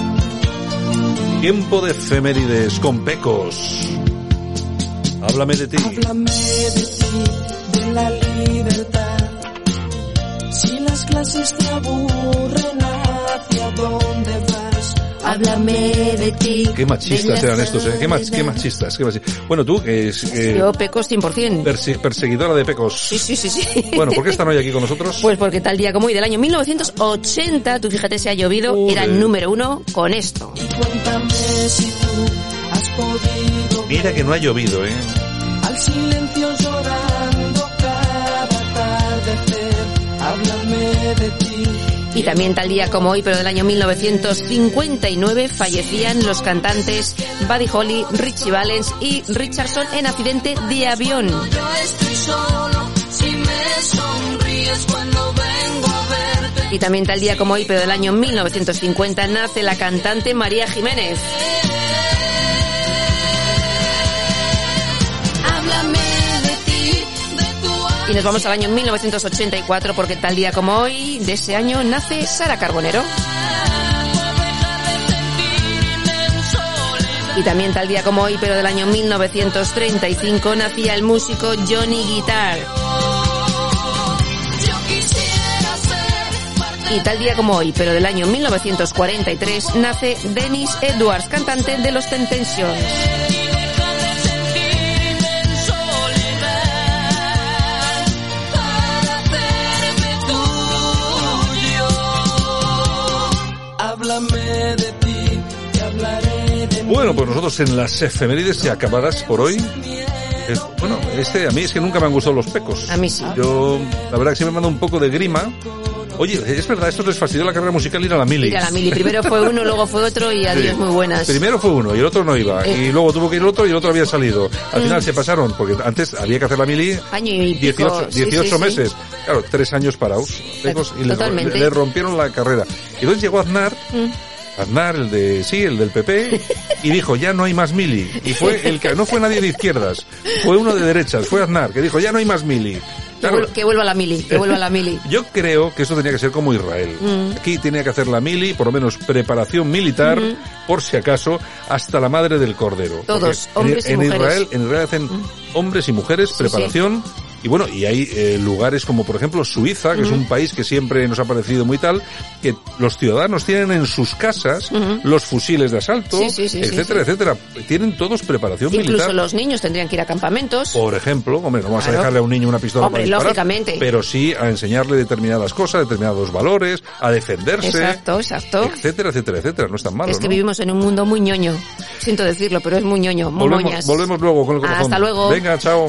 Tiempo de efemérides con pecos. Háblame de ti. Háblame de ti, de la libertad. Si las clases te aburren, ¿hacia dónde? Háblame de ti. Qué machistas eran estos, ¿eh? Qué, mach- qué machistas, qué machistas. Bueno, tú, que es eh, Yo pecos 100%. perse- perseguidora de pecos. Sí, sí, sí, sí. Bueno, ¿por qué están hoy aquí con nosotros? Pues porque tal día como hoy del año 1980, tú fíjate si ha llovido, era el número uno con esto. Cuéntame si tú has podido Mira que no ha llovido, ¿eh? al silencio llorando cada atardecer. Háblame de ti. Y también tal día como hoy, pero del año 1959, fallecían los cantantes Buddy Holly, Richie Valens y Richardson en accidente de avión. Y también tal día como hoy, pero del año 1950, nace la cantante María Jiménez. Háblame Y nos vamos al año 1984 porque tal día como hoy, de ese año, nace Sara Carbonero. Y también tal día como hoy, pero del año 1935, nacía el músico Johnny Guitar. Y tal día como hoy, pero del año 1943, nace Dennis Edwards, cantante de los Temptations. Háblame de ti, te hablaré de mí. Bueno, pues nosotros en las efemérides ya acabadas por hoy. Eh, bueno, este a mí es que nunca me han gustado los pecos. A mí sí. Yo, la verdad que siempre me manda un poco de grima. Oye, es verdad, esto les fastidió la carrera musical ir a la mili. Ir a la mili. Primero fue uno, luego fue otro y adiós, Sí. muy buenas. Primero fue uno y el otro no iba. Eh. Y luego tuvo que ir el otro y el otro había salido. Al Mm. final se pasaron, porque antes había que hacer la mili Año y pico. 18, sí, 18 sí, sí. meses. Claro, tres años parados. y le, Totalmente. le rompieron la carrera. Y entonces llegó Aznar, Mm. Aznar, el de, sí, el del PP, y dijo, ya no hay más mili. Y fue el que, no fue nadie de izquierdas, fue uno de derechas, fue Aznar, que dijo, ya no hay más mili. Que, vuelva la mili, que vuelva la mili. yo creo que esto tenía que ser como Israel. Mm. Aquí tenía que hacer la mili, por lo menos preparación militar, Ujú. por si acaso, hasta la madre del cordero. Todos, Porque en- hombres y en, mujeres. Mm. Israel, en Israel hacen hombres y mujeres, preparación. Y bueno, y hay eh, lugares como por ejemplo Suiza, que es un país que siempre nos ha parecido muy tal, que los ciudadanos tienen en sus casas los fusiles de asalto, Sí, sí, sí, sí, etcétera, etcétera. Tienen todos preparación Incluso militar. los niños tendrían que ir a campamentos. Por ejemplo, hombre, no vamos Claro. a dejarle a un niño una pistola Hombre, para disparar, lógicamente. pero sí a enseñarle determinadas cosas, determinados valores, a defenderse, Exacto, exacto. etcétera, etcétera, etcétera. No es tan malo, Es que ¿no? vivimos en un mundo muy ñoño. Siento decirlo, pero es muy ñoño, muy volvemos, moñas. volvemos luego con el corazón. Hasta luego. Venga, chao.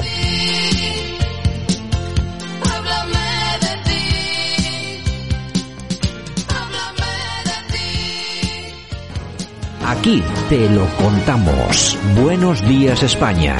Aquí te lo contamos. Buenos días España.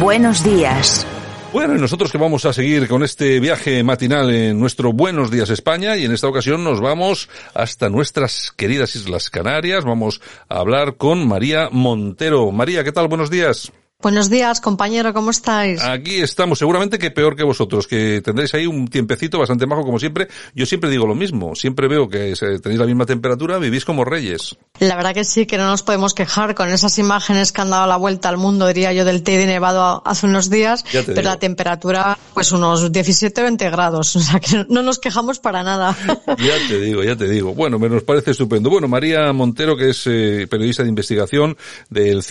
Buenos días. Bueno, y nosotros que vamos a seguir con este viaje matinal en nuestro Buenos Días España y en esta ocasión nos vamos hasta nuestras queridas Islas Canarias. Vamos a hablar con María Montero. María, ¿qué tal? Buenos días. Buenos días, compañero, ¿cómo estáis? Aquí estamos, seguramente que peor que vosotros, que tendréis ahí un tiempecito bastante majo como siempre. Yo siempre digo lo mismo, siempre veo que tenéis la misma temperatura, vivís como reyes. La verdad que sí, que no nos podemos quejar con esas imágenes que han dado la vuelta al mundo, diría yo, del Teide nevado hace unos días, pero digo. la temperatura, pues unos 17 o 20 grados, o sea que no nos quejamos para nada. Ya te digo, ya te digo. Bueno, me nos parece estupendo. Bueno, María Montero, que es eh, periodista de investigación del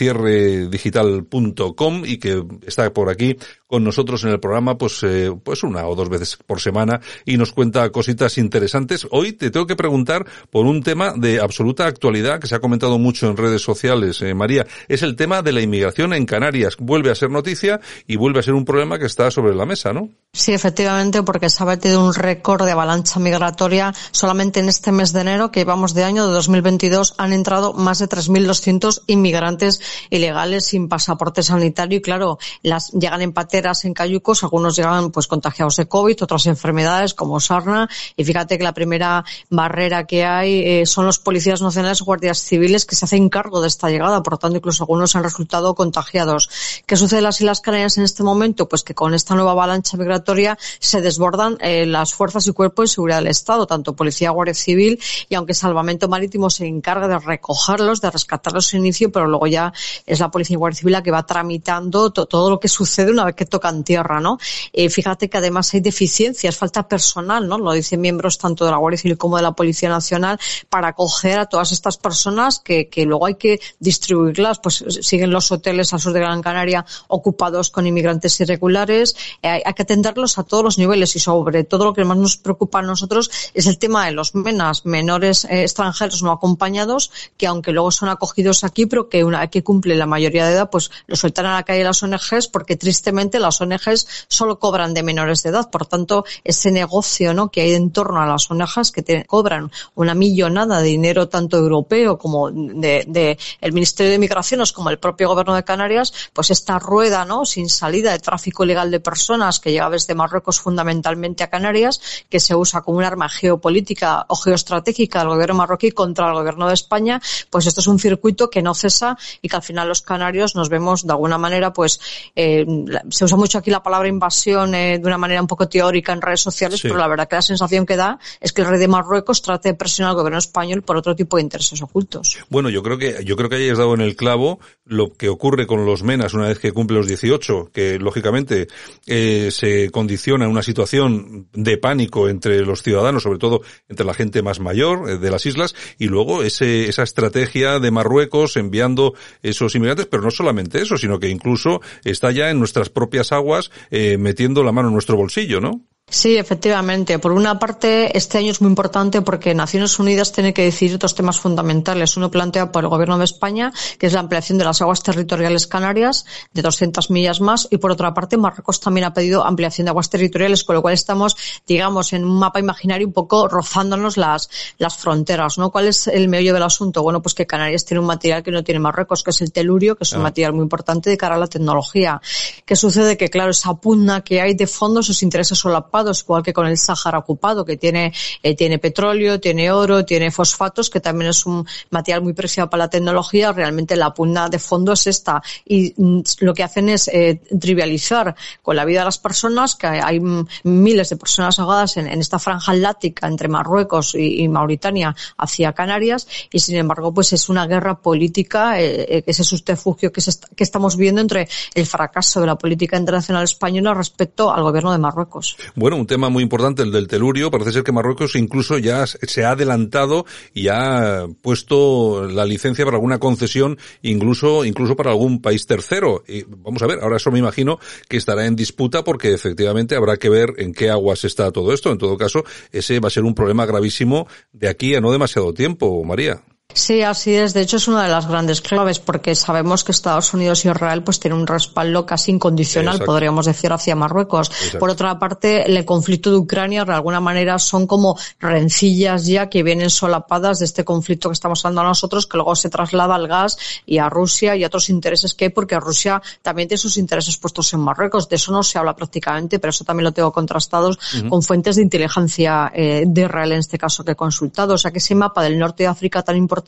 cierredigital.com y que está por aquí con nosotros en el programa, pues, eh, pues una o dos veces por semana y nos cuenta cositas interesantes. Hoy te tengo que preguntar por un tema de absoluta actualidad que se ha comentado mucho en redes sociales, eh, María. Es el tema de la inmigración en Canarias. Vuelve a ser noticia y vuelve a ser un problema que está sobre la mesa, ¿no? Sí, efectivamente, porque se ha batido un récord de avalancha migratoria. Solamente en este mes de enero, que llevamos de año de 2022, han entrado más de 3.200 inmigrantes ilegales sin pasaporte sanitario. Y claro, las llegan en pateras, en cayucos, algunos llegan pues contagiados de COVID, otras enfermedades como sarna. Y fíjate que la primera barrera que hay eh, son los policías nacionales, guardias civiles, que se hacen cargo de esta llegada. Por lo tanto, incluso algunos han resultado contagiados. ¿Qué sucede en las Islas Canarias en este momento? Pues que con esta nueva avalancha migratoria se desbordan eh, las fuerzas y cuerpos de seguridad del Estado, tanto policía, guardia civil, y aunque Salvamento Marítimo se encarga de recogerlos, de rescatarlos en inicio, pero luego ya es la policía y guardia civil la que va tramitando to- todo lo que sucede una vez que tocan tierra, ¿no? Eh, fíjate que además hay deficiencias, falta personal, ¿no? Lo dicen miembros tanto de la Guardia Civil como de la Policía Nacional para acoger a todas estas personas que, que luego hay que distribuirlas, pues siguen los hoteles al sur de Gran Canaria ocupados con inmigrantes irregulares, eh, hay, que atenderlos a todos los niveles y sobre todo lo que más nos preocupa a nosotros es el tema de los menas, menores eh, extranjeros no acompañados, que aunque luego son acogidos aquí, pero que una que cumplen la mayoría de edad, pues los sueltan a la calle las ONGs porque tristemente las ONGs solo cobran de menores de edad. Por tanto, ese negocio ¿no? que hay en torno a las ONGs que te cobran una millonada de dinero tanto europeo como de, de el Ministerio de Migraciones como el propio Gobierno de Canarias, pues esta rueda no sin salida de tráfico ilegal de personas que llega desde Marruecos fundamentalmente a Canarias, que se usa como un arma geopolítica o geoestratégica del gobierno marroquí contra el gobierno de España, pues esto es un circuito que no cesa y que al final los canarios nos vemos de alguna manera, pues eh, se usa mucho aquí la palabra invasión eh, de una manera un poco teórica en redes sociales, pero la verdad que la sensación que da es que el rey de Marruecos trate de presionar al gobierno español por otro tipo de intereses ocultos. Bueno, yo creo que yo creo que hayas dado en el clavo lo que ocurre con los menas una vez que cumple los 18, que lógicamente eh, se condiciona una situación de pánico entre los ciudadanos, sobre todo entre la gente más mayor eh, de las islas, y luego ese, esa estrategia de Marruecos enviando esos inmigrantes, pero no solamente eso, sino que incluso está ya en nuestras propias aguas eh, metiendo la mano en nuestro bolsillo, ¿no? Sí, efectivamente. Por una parte, este año es muy importante porque Naciones Unidas tiene que decidir dos temas fundamentales. Uno planteado por el Gobierno de España, que es la ampliación de las aguas territoriales canarias de 200 millas más. Y por otra parte, Marruecos también ha pedido ampliación de aguas territoriales, con lo cual estamos, digamos, en un mapa imaginario un poco rozándonos las, las fronteras, ¿no? ¿Cuál es el meollo del asunto? Bueno, pues que Canarias tiene un material que no tiene Marruecos, que es el telurio, que es un Ah. material muy importante de cara a la tecnología. ¿Qué sucede? Que, claro, esa pugna que hay de fondo, sus intereses solapados, igual que con el Sáhara ocupado, que tiene, eh, tiene petróleo, tiene oro, tiene fosfatos, que también es un material muy preciado para la tecnología, realmente la pugna de fondo es esta. Y mm, lo que hacen es eh, trivializar con la vida de las personas, que hay mm, miles de personas ahogadas en, esta franja atlántica entre Marruecos y, Mauritania hacia Canarias, y sin embargo, pues es una guerra política, eh, eh, ese subterfugio que, se est- que estamos viendo entre el fracaso de la política internacional española respecto al gobierno de Marruecos. Un tema muy importante, el del telurio. Parece ser que Marruecos incluso ya se ha adelantado y ha puesto la licencia para alguna concesión, incluso, incluso para algún país tercero. Y vamos a ver, ahora eso me imagino que estará en disputa porque efectivamente habrá que ver en qué aguas está todo esto. En todo caso, ese va a ser un problema gravísimo de aquí a no demasiado tiempo, María. Sí, así es. De hecho, es una de las grandes claves porque sabemos que Estados Unidos y Israel pues tienen un respaldo casi incondicional, Exacto. podríamos decir, hacia Marruecos. Exacto. Por otra parte, el conflicto de Ucrania, de alguna manera, son como rencillas ya que vienen solapadas de este conflicto que estamos hablando nosotros, que luego se traslada al gas y a Rusia y a otros intereses que hay, porque Rusia también tiene sus intereses puestos en Marruecos. De eso no se habla prácticamente, pero eso también lo tengo contrastados Ujú. con fuentes de inteligencia eh, de Israel en este caso que he consultado. O sea que ese mapa del norte de África tan importante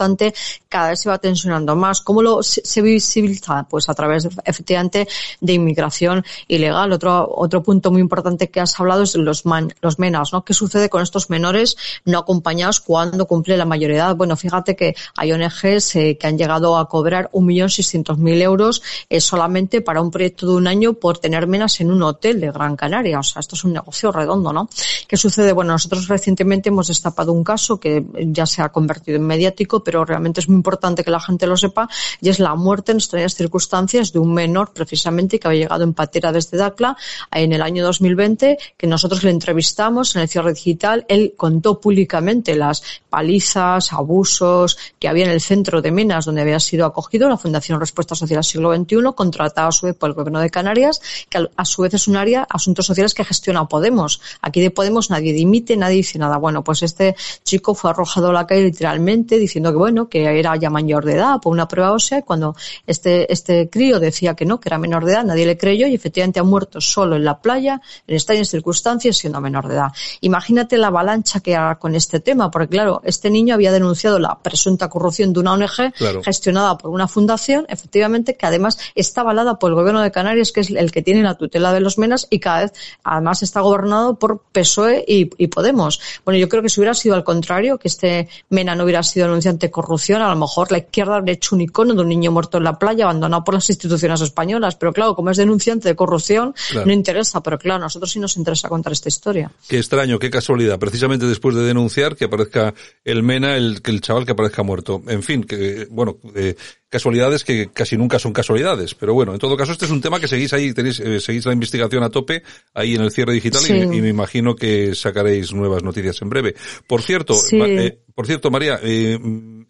cada vez se va tensionando más. ¿Cómo lo se, visibiliza? Pues a través efectivamente de inmigración ilegal. Otro, otro punto muy importante que has hablado es los, man- los menas, ¿no? ¿Qué sucede con estos menores no acompañados cuando cumple la mayoría? Bueno, fíjate que hay ONGs eh, que han llegado a cobrar 1.600.000 euros eh, solamente para un proyecto de un año por tener menas en un hotel de Gran Canaria. O sea, esto es un negocio redondo, ¿no? ¿Qué sucede? Bueno, nosotros recientemente hemos destapado un caso que ya se ha convertido en mediático, pero realmente es muy importante que la gente lo sepa, y es la muerte en extrañas circunstancias de un menor, precisamente, que había llegado en patera desde Dacla en el año 2020, que nosotros le entrevistamos en el cierre digital. Él contó públicamente las palizas, abusos que había en el centro de Menas, donde había sido acogido la Fundación Respuesta Social al Siglo XXI, contratada a su vez por el Gobierno de Canarias, que a su vez es un área, asuntos sociales que gestiona Podemos. Aquí de Podemos nadie dimite, nadie dice nada. Bueno, pues este chico fue arrojado a la calle literalmente diciendo que bueno, que era ya mayor de edad por una prueba ósea y cuando este, este crío decía que no, que era menor de edad, nadie le creyó y efectivamente ha muerto solo en la playa, en extrañas circunstancias, siendo menor de edad. Imagínate la avalancha que hará con este tema, porque claro, este niño había denunciado la presunta corrupción de una ONG Claro. gestionada por una fundación, efectivamente, que además está avalada por el gobierno de Canarias, que es el que tiene la tutela de los menas y cada vez además está gobernado por PSOE y, y Podemos. Bueno, yo creo que si hubiera sido al contrario, que este mena no hubiera sido denunciante de corrupción, a lo mejor la izquierda habría hecho un icono de un niño muerto en la playa, abandonado por las instituciones españolas. Pero claro, como es denunciante de corrupción, Claro. no interesa. Pero claro, a nosotros sí nos interesa contar esta historia. Qué extraño, qué casualidad. Precisamente después de denunciar que aparezca el Mena, el, que el chaval que aparezca muerto. En fin, que, bueno, eh, casualidades que casi nunca son casualidades. Pero bueno, en todo caso, este es un tema que seguís ahí, tenéis, eh, seguís la investigación a tope ahí en el cierre digital y- Sí. y, me imagino que sacaréis nuevas noticias en breve. Por cierto, Sí. eh, por cierto, María, eh,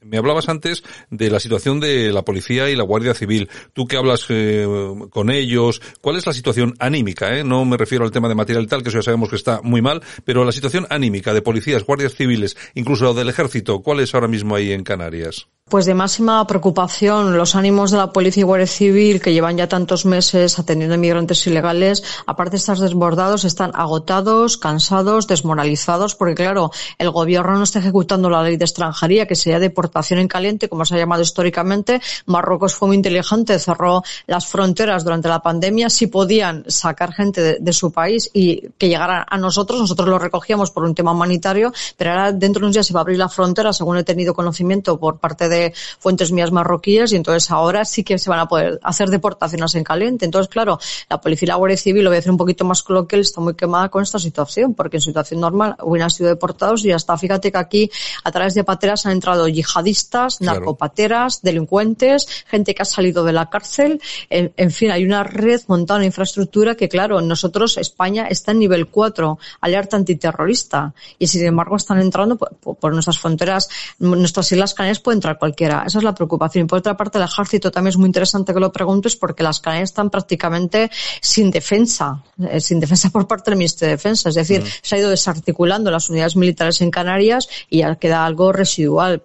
me hablabas antes de la situación de la policía y la Guardia Civil. Tú que hablas eh, con ellos, ¿cuál es la situación anímica? Eh? No me refiero al tema de material tal, que ya sabemos que está muy mal, pero la situación anímica de policías, guardias civiles, incluso del ejército, ¿cuál es ahora mismo ahí en Canarias? Pues de máxima preocupación, los ánimos de la Policía y Guardia Civil, que llevan ya tantos meses atendiendo a inmigrantes ilegales, aparte de estar desbordados, están agotados, cansados, desmoralizados, porque claro, el gobierno no está ejecutando la ley de extranjería, que sería deportación en caliente, como se ha llamado históricamente. Marruecos fue muy inteligente, cerró las fronteras durante la pandemia, si podían sacar gente de, de su país y que llegara a nosotros, nosotros lo recogíamos por un tema humanitario, pero ahora dentro de unos días se va a abrir la frontera, según he tenido conocimiento por parte de fuentes mías marroquíes y entonces ahora sí que se van a poder hacer deportaciones en caliente. Entonces, claro, la policía y la Guardia Civil, lo voy a hacer un poquito más coloquial, está muy quemada con esta situación, porque en situación normal hubieran sido deportados y hasta fíjate que aquí a través de pateras han entrado yihadistas, Claro. narcopateras, delincuentes, gente que ha salido de la cárcel, en, en fin, hay una red montada, una infraestructura que claro, nosotros, España está en nivel 4, alerta antiterrorista, y sin embargo están entrando por, nuestras fronteras, nuestras Islas Canarias puede entrar cualquiera. Esa es la preocupación. Y por otra parte, el ejército también es muy interesante que lo preguntes porque las Canarias están prácticamente sin defensa, eh, sin defensa por parte del Ministerio de Defensa. Es decir, se ha ido desarticulando las unidades militares en Canarias y ya queda algo residual.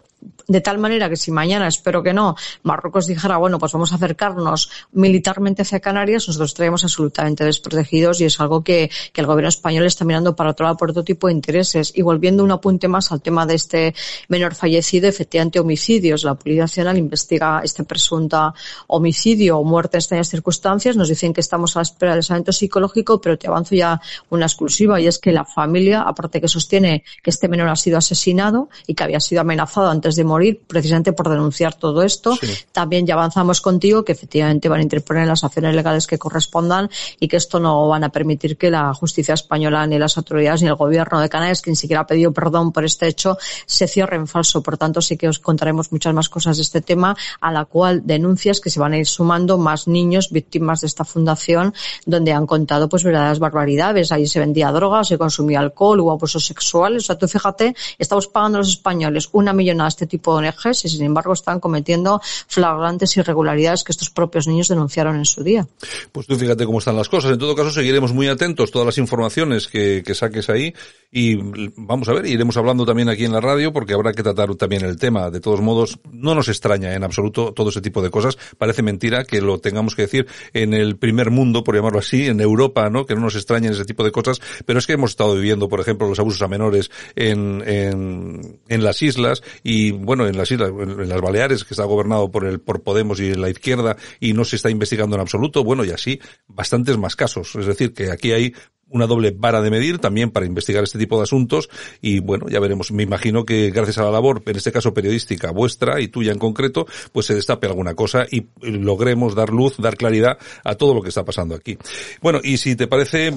De tal manera que si mañana, espero que no, Marruecos dijera, bueno, pues vamos a acercarnos militarmente hacia Canarias, nosotros estaríamos absolutamente desprotegidos y es algo que, que el gobierno español está mirando para otro lado por otro tipo de intereses. Y volviendo un apunte más al tema de este menor fallecido, efectivamente homicidios. La Policía Nacional investiga este presunto homicidio o muerte en extrañas circunstancias. Nos dicen que estamos a la espera del examen psicológico, pero te avanzo ya una exclusiva y es que la familia, aparte que sostiene que este menor ha sido asesinado y que había sido amenazado antes de morir precisamente por denunciar todo esto, también ya avanzamos contigo que efectivamente van a interponer las acciones legales que correspondan y que esto no van a permitir que la justicia española ni las autoridades ni el gobierno de Canarias, que ni siquiera ha pedido perdón por este hecho, se cierre en falso. Por tanto, sí que os contaremos muchas más cosas de este tema, a la cual denuncias que se van a ir sumando más niños víctimas de esta fundación, donde han contado pues verdaderas barbaridades. Ahí se vendía droga, se consumía alcohol, hubo abusos sexuales. O sea, tú fíjate, estamos pagando a los españoles una millonada a este tipo de ONGs y sin embargo están cometiendo flagrantes irregularidades que estos propios niños denunciaron en su día. Pues tú fíjate cómo están las cosas. En todo caso, seguiremos muy atentos todas las informaciones que, que saques ahí y vamos a ver, iremos hablando también aquí en la radio porque habrá que tratar también el tema. De todos modos, no nos extraña en absoluto todo ese tipo de cosas. Parece mentira que lo tengamos que decir en el primer mundo, por llamarlo así, en Europa, ¿no? Que no nos extrañen ese tipo de cosas. Pero es que hemos estado viviendo, por ejemplo, los abusos a menores en, en, en las islas y, bueno, en las islas, en las Baleares, que está gobernado por el, por Podemos y la izquierda y no se está investigando en absoluto. Bueno, y así bastantes más casos. Es decir, que aquí hay una doble vara de medir también para investigar este tipo de asuntos y bueno, ya veremos. Me imagino que gracias a la labor, en este caso periodística vuestra y tuya en concreto, pues se destape alguna cosa y logremos dar luz, dar claridad a todo lo que está pasando aquí. Bueno, y si te parece,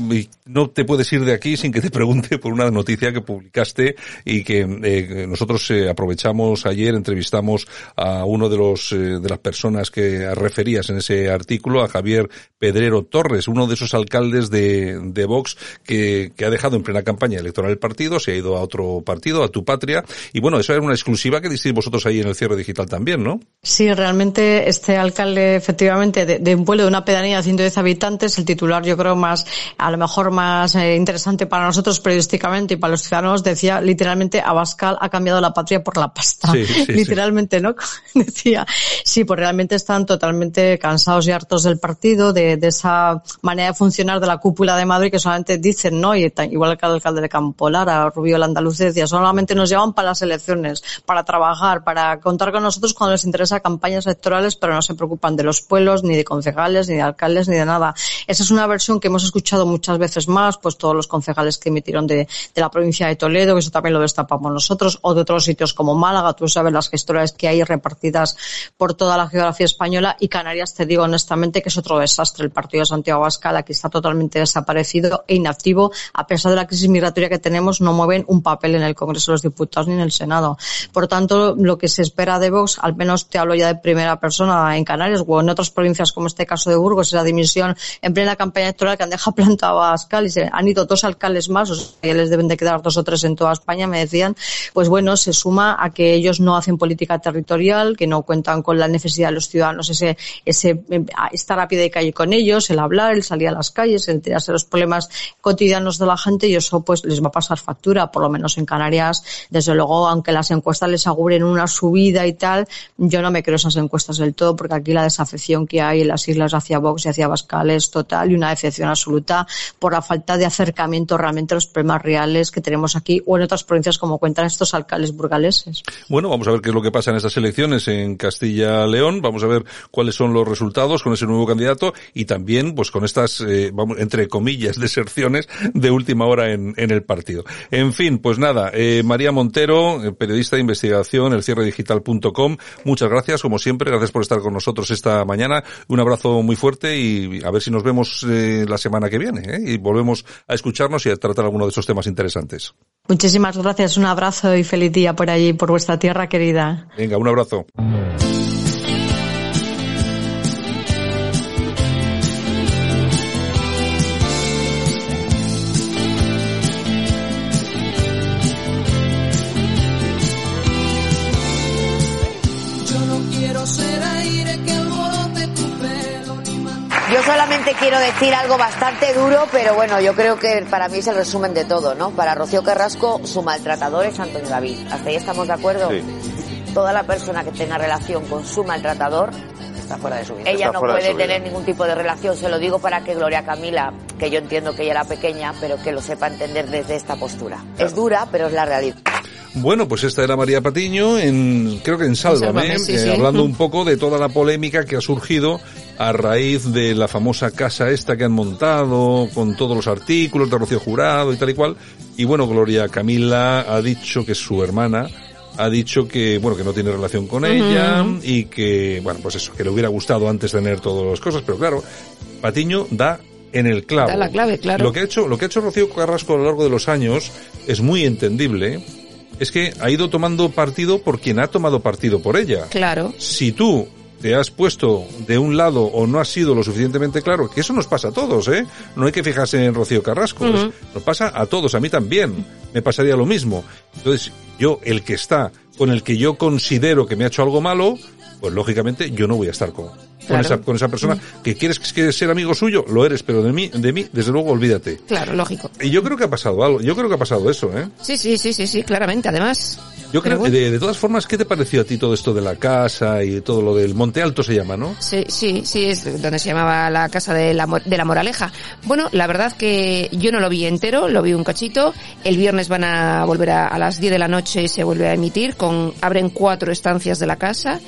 no te puedes ir de aquí sin que te pregunte por una noticia que publicaste y que eh, nosotros eh, aprovechamos ayer, entrevistamos a uno de los eh, de las personas que referías en ese artículo, a Javier Pedrero Torres, uno de esos alcaldes de, de Vox que, que ha dejado en plena campaña electoral el partido, se ha ido a otro partido, a tu patria, y bueno, eso era una exclusiva que disteis vosotros ahí en el cierre digital también, ¿no? Sí, realmente este alcalde, efectivamente, de, de un pueblo, de una pedanía de 110 habitantes, el titular yo creo más, a lo mejor más eh, interesante para nosotros periodísticamente y para los ciudadanos, decía literalmente Abascal ha cambiado la patria por la pasta. Sí, sí, sí. literalmente, ¿no? decía, sí, pues realmente están totalmente cansados y hartos del partido, de, de esa manera de funcionar de la cúpula de Madrid que solamente dicen, ¿no? Y ta- igual que el alcalde de Campolara, Rubio el andaluz decía, solamente nos llaman para las elecciones, para trabajar, para contar con nosotros cuando les interesa campañas electorales, pero no se preocupan de los pueblos, ni de concejales, ni de alcaldes, ni de nada. Esa es una versión que hemos escuchado muchas veces más, pues todos los concejales que emitieron de, de la provincia de Toledo, que eso también lo destapamos nosotros, o de otros sitios como Málaga, tú sabes las historias que hay repartidas por toda la geografía española, y Canarias, te digo honestamente que es otro desastre. El partido de Santiago Abascal aquí está totalmente desaparecido e inactivo, a pesar de la crisis migratoria que tenemos, no mueven un papel en el Congreso de los Diputados ni en el Senado. Por tanto, lo que se espera de Vox, al menos te hablo ya de primera persona en Canarias o en otras provincias como este caso de Burgos, esa dimisión en plena campaña electoral que han dejado plantado a Abascal y se han ido dos alcaldes más, o sea, que les deben de quedar dos o tres en toda España, me decían, pues bueno, se suma a que ellos no hacen política territorial, que no cuentan con la necesidad de los ciudadanos, ese, ese, eh, estar a pie de calle con ellos, el hablar, el salir a las calles, el tirarse los problemas cotidianos de la gente y eso pues les va a pasar factura, por lo menos en Canarias. Desde luego, aunque las encuestas les auguren una subida y tal, yo no me creo esas encuestas del todo porque aquí la desafección que hay en las islas hacia Vox y hacia Bascal es total y una decepción absoluta por la falta de acercamiento realmente a los problemas reales que tenemos aquí o en otras provincias como cuentan estos alcaldes burgaleses. Bueno, vamos a ver qué es lo que pasa en estas elecciones en Castilla-León, vamos a ver cuáles son los resultados con ese nuevo candidato y también pues con estas, eh, vamos, entre comillas, deserciones de última hora en, en el partido. En fin, pues nada, eh, María Montero, eh, periodista de investigación, el digital.com, muchas gracias, como siempre, gracias por estar con nosotros esta mañana, un abrazo muy fuerte y a ver si nos vemos eh, la semana que viene ¿eh? y volvemos a escucharnos y a tratar alguno de esos temas interesantes. Muchísimas gracias, un abrazo y feliz día por allí, por vuestra tierra querida. Venga, un abrazo. Quiero decir algo bastante duro, pero bueno, yo creo que para mí es el resumen de todo, ¿no? Para Rocío Carrasco, su maltratador es Antonio David. ¿Hasta ahí estamos de acuerdo? Toda la persona que tenga relación con su maltratador Está fuera de su vida. ella Está no puede tener ningún tipo de relación. Se lo digo para que Gloria Camila, que yo entiendo que ella era pequeña, pero que lo sepa entender desde esta postura. Es dura, pero es la realidad. Bueno, pues esta era María Patiño, en, creo que en Sálvame, Sálvame, sí, eh, sí. hablando un poco de toda la polémica que ha surgido a raíz de la famosa casa esta que han montado, con todos los artículos de Rocío Jurado y tal y cual. Y bueno, Gloria Camila ha dicho que su hermana ha dicho que, bueno, que no tiene relación con ella y que, bueno, pues eso, que le hubiera gustado antes tener todas las cosas, pero claro, Patiño da en el clavo. Da la clave, claro. Lo que ha hecho, lo que ha hecho Rocío Carrasco a lo largo de los años es muy entendible. Es que ha ido tomando partido por quien ha tomado partido por ella. Claro. Si tú te has puesto de un lado o no has sido lo suficientemente claro, que eso nos pasa a todos, ¿eh? No hay que fijarse en Rocío Carrasco, es- nos pasa a todos, a mí también, me pasaría lo mismo. Entonces, yo, el que está con el que yo considero que me ha hecho algo malo, pues lógicamente yo no voy a estar con, con, esa, con esa persona. ¿Que quieres que ser amigo suyo? Lo eres, pero de mí, de mí, desde luego, olvídate. Claro, lógico. Y yo creo que ha pasado algo, yo creo que ha pasado eso, ¿eh? Sí, sí, sí, sí, sí, claramente. Además, Yo creo bueno. de, de todas formas, ¿qué te pareció a ti todo esto de la casa y todo lo del Monte Alto se llama, no? Sí, sí, sí, es donde se llamaba la casa de la, de la Moraleja. Bueno, la verdad que yo no lo vi entero, lo vi un cachito. El viernes van a volver a, a las 10 de la noche y se vuelve a emitir con, abren cuatro estancias de la casa.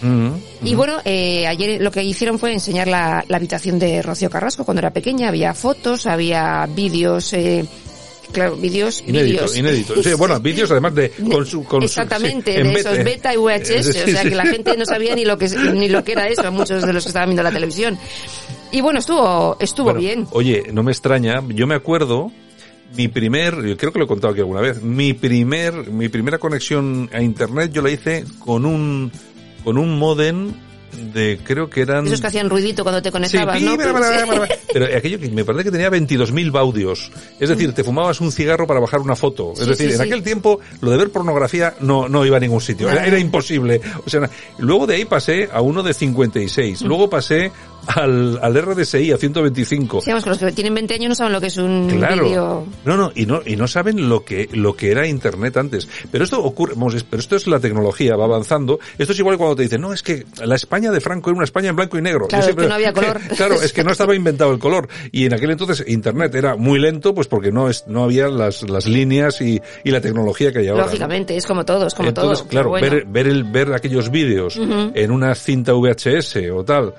Y bueno, eh, ayer lo que hicieron fue enseñar la, la habitación de Rocío Carrasco cuando era pequeña. Había fotos, había vídeos, eh, claro, vídeos, Inédito, vídeos. inédito. Sí, bueno, vídeos además de con su con su- Exactamente, sí, en de esos beta. beta y VHS, Eh, o sí, sea sí. que la gente no sabía ni lo que ni lo que era eso, muchos de los que estaban viendo la televisión. Y bueno, estuvo estuvo Bueno, bien. Oye, no me extraña, yo me acuerdo mi primer, yo creo que lo he contado aquí alguna vez, mi primer mi primera conexión a internet yo la hice con un con un modem de creo que eran Esos que hacían ruidito cuando te conectabas, Sí, ¿no? bla, bla. Pero aquello que me parece que tenía 22.000 baudios. Es decir, te fumabas un cigarro para bajar una foto. Es Sí, decir, sí, en sí. aquel tiempo lo de ver pornografía no, no iba a ningún sitio. Era, imposible. O sea, luego de ahí pasé a uno de 56. Luego pasé al, al RDSI a 125. Digamos que los que tienen 20 años no saben lo que es un Claro. No, no, y no, y no saben lo que, lo que era internet antes. Pero esto ocurre, vamos, pero esto es la tecnología, va avanzando. Esto es igual que cuando te dicen, no, es que la España de Franco era una España en blanco y negro. Claro, es que no había color. claro, es que no estaba inventado el color. Y en aquel entonces internet era muy lento, pues porque no es, no había las, las líneas y, y la tecnología que hay ahora. ¿no? Lógicamente, es como todo, es como Entonces, todo. claro, bueno. ver, ver, el, ver aquellos vídeos en una cinta VHS o tal,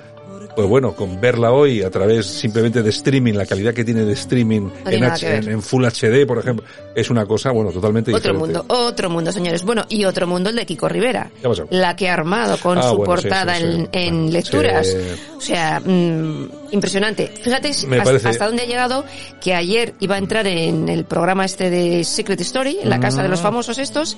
pues bueno, con verla hoy a través simplemente de streaming, la calidad que tiene de streaming No en, H- Full HD, por ejemplo, es una cosa, bueno, totalmente Otro diferente. mundo, otro mundo, señores. Bueno, y otro mundo el de Kiko Rivera. ¿Qué pasado? La que ha armado con Ah, su bueno, portada sí, sí. en, en lecturas. O sea, mm, impresionante. Fíjate hasta, dónde ha llegado que ayer iba a entrar en el programa este de Secret Story, en la casa de los famosos estos,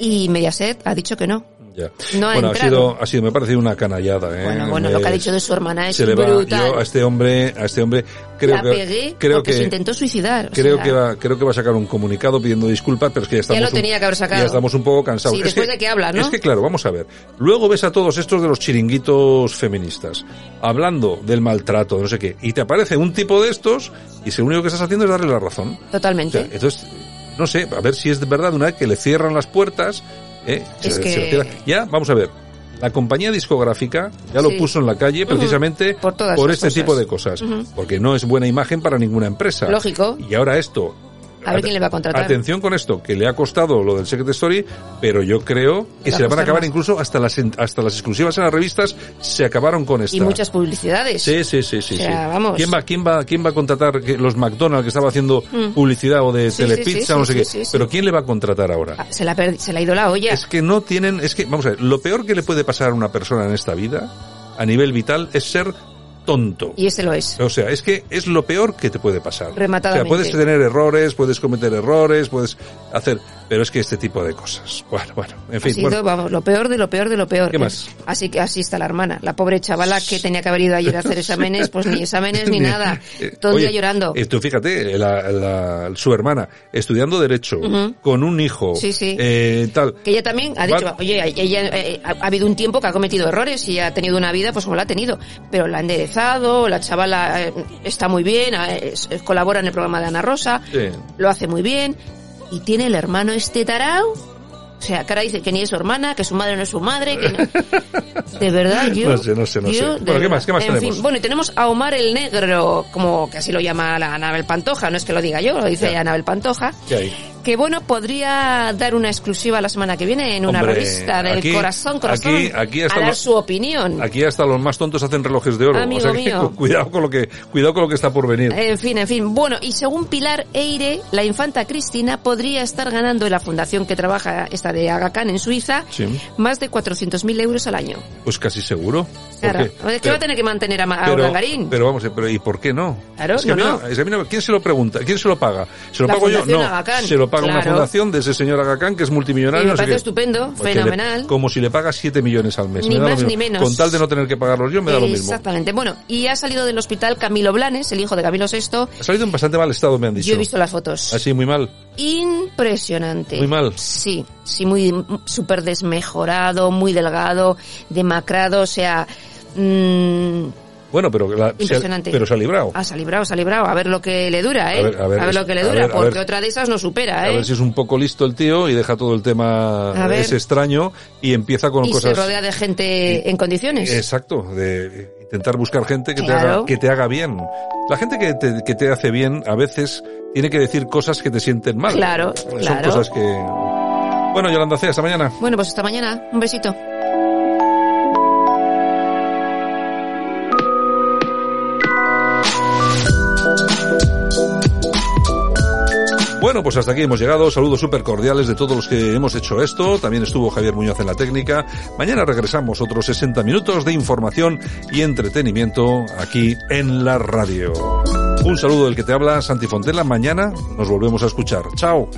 y Mediaset ha dicho que no. Ya. No bueno, ha sido, ha sido, me ha parecido una canallada, ¿eh? Bueno, bueno, lo que ha dicho de su hermana es se le va- brutal. yo a este hombre, a este hombre, creo la que, pegué creo que, se intentó suicidar. o creo sea, que va, creo que va a sacar un comunicado pidiendo disculpas, pero es que ya estamos, lo un- tenía que haber sacado. ya estamos un poco cansados. Sí, Es después de que habla, ¿no? Es que claro, vamos a ver. Luego ves a todos estos de los chiringuitos feministas hablando del maltrato, no sé qué, y te aparece un tipo de estos y si lo único que estás haciendo es darle la razón. Totalmente. O sea, entonces, no sé, a ver si es de verdad una vez que le cierran las puertas, ¿eh? Es Se- que- Ya, vamos a ver. La compañía discográfica ya lo Sí. puso en la calle precisamente Por este tipo de cosas. Porque no es buena imagen para ninguna empresa. Lógico. Y ahora esto. A ver quién le va a contratar. Atención con esto, que le ha costado lo del Secret Story, pero yo creo que se le van a acabar más. incluso hasta las hasta las exclusivas en las revistas se acabaron con esta. Y muchas publicidades. Sí, sí, sí, sí. O sea, sí. vamos. ¿Quién va, quién va, quién va a contratar que los McDonald's que estaba haciendo Mm. publicidad o de Sí, Telepizza sí, o no sé qué? Pero quién le va a contratar ahora? Se, la se le ha ido la olla. Es que no tienen, es que, vamos a ver, lo peor que le puede pasar a una persona en esta vida, a nivel vital, es ser tonto. Y este lo es. O sea, es que es lo peor que te puede pasar. Rematadamente. O sea, puedes tener errores, puedes cometer errores, puedes hacer, pero es que este tipo de cosas. Bueno, bueno, en Ha fin. sido, bueno. vamos, lo peor de lo peor de lo peor. ¿Qué más? Así que así está la hermana. La pobre chavala que tenía que haber ido ayer a hacer exámenes, pues ni exámenes ni nada. Eh, Todo el oye, día llorando. Esto, fíjate, la- la- su hermana, estudiando Derecho, con un hijo, Sí, sí. eh, tal. Que ella también ha dicho, Va- oye, ella eh, ha, ha habido un tiempo que ha cometido errores y ha tenido una vida pues como la ha tenido, pero la ha enderezado, la chavala eh, está muy bien, eh, colabora en el programa de Ana Rosa, Sí. lo hace muy bien y tiene el hermano este tarao. O sea, cara dice que ni es su hermana, que su madre no es su madre, que no. De verdad, yo... No sé, no sé, no sé. Bueno, ¿qué más? ¿Qué más en tenemos? Fin, bueno, y tenemos a Omar el Negro, como que así lo llama la Anabel Pantoja, no es que lo diga yo, lo dice Ya. Anabel Pantoja ¿Qué hay? Que bueno, podría dar una exclusiva la semana que viene en una Hombre, revista del aquí- corazón, corazón, aquí- aquí a hasta dar lo- su opinión. Aquí hasta los más tontos hacen relojes de oro. Amigo o sea que mío. cuidado con lo que, cuidado con lo que está por venir. En fin, en fin. Bueno, y según Pilar Eire, la infanta Cristina podría estar ganando en la fundación que trabaja esta de Aga Khan en Suiza Sí. más de 400.000 euros al año. Pues casi seguro. ¿Por Claro. Es que va a tener que mantener a, a pero, vamos, pero ¿y por qué no? Claro, es que no, a mí no. es que a mí no- ¿Quién se lo pregunta? ¿Quién se lo paga? ¿Se lo La pago yo? No. Aga Khan, Se lo paga una fundación de ese señor Aga Khan que es multimillonario. Y me no parece qué. estupendo, Pues le- fenomenal. como si le paga 7 millones al mes. Ni me más ni menos. Con tal de no tener que pagarlos yo, me da lo mismo. Exactamente. Bueno, y ha salido del hospital Camilo Blanes, el hijo de Camilo VI. Ha salido en bastante mal estado, me han dicho. Yo he visto las fotos. Así, muy mal. Impresionante. Muy mal. Sí, sí, muy súper desmejorado, muy delgado, demacrado, o sea, mm, Bueno, pero, la- se ha, pero se ha librado. Ah, se ha librado, se ha librado. A ver lo que le dura, ¿eh? A ver, a ver, lo que le a dura, ver, a porque otra de esas no supera, A ¿eh? ver si es un poco listo el tío y deja todo el tema A ese extraño y empieza con y cosas. se rodea de gente en condiciones. Exacto, de intentar buscar gente que, te haga, que te haga bien. La gente que te, que te hace bien a veces tiene que decir cosas que te sienten mal. Claro, Son claro. cosas que... Bueno, Yolanda C, hasta mañana. Bueno, pues hasta mañana. Un besito. Bueno, pues hasta aquí hemos llegado. Saludos súper cordiales de todos los que hemos hecho esto. También estuvo Javier Muñoz en la técnica. Mañana regresamos otros 60 minutos de información y entretenimiento aquí en la radio. Un saludo del que te habla, Santi Fontela. Mañana nos volvemos a escuchar. Chao.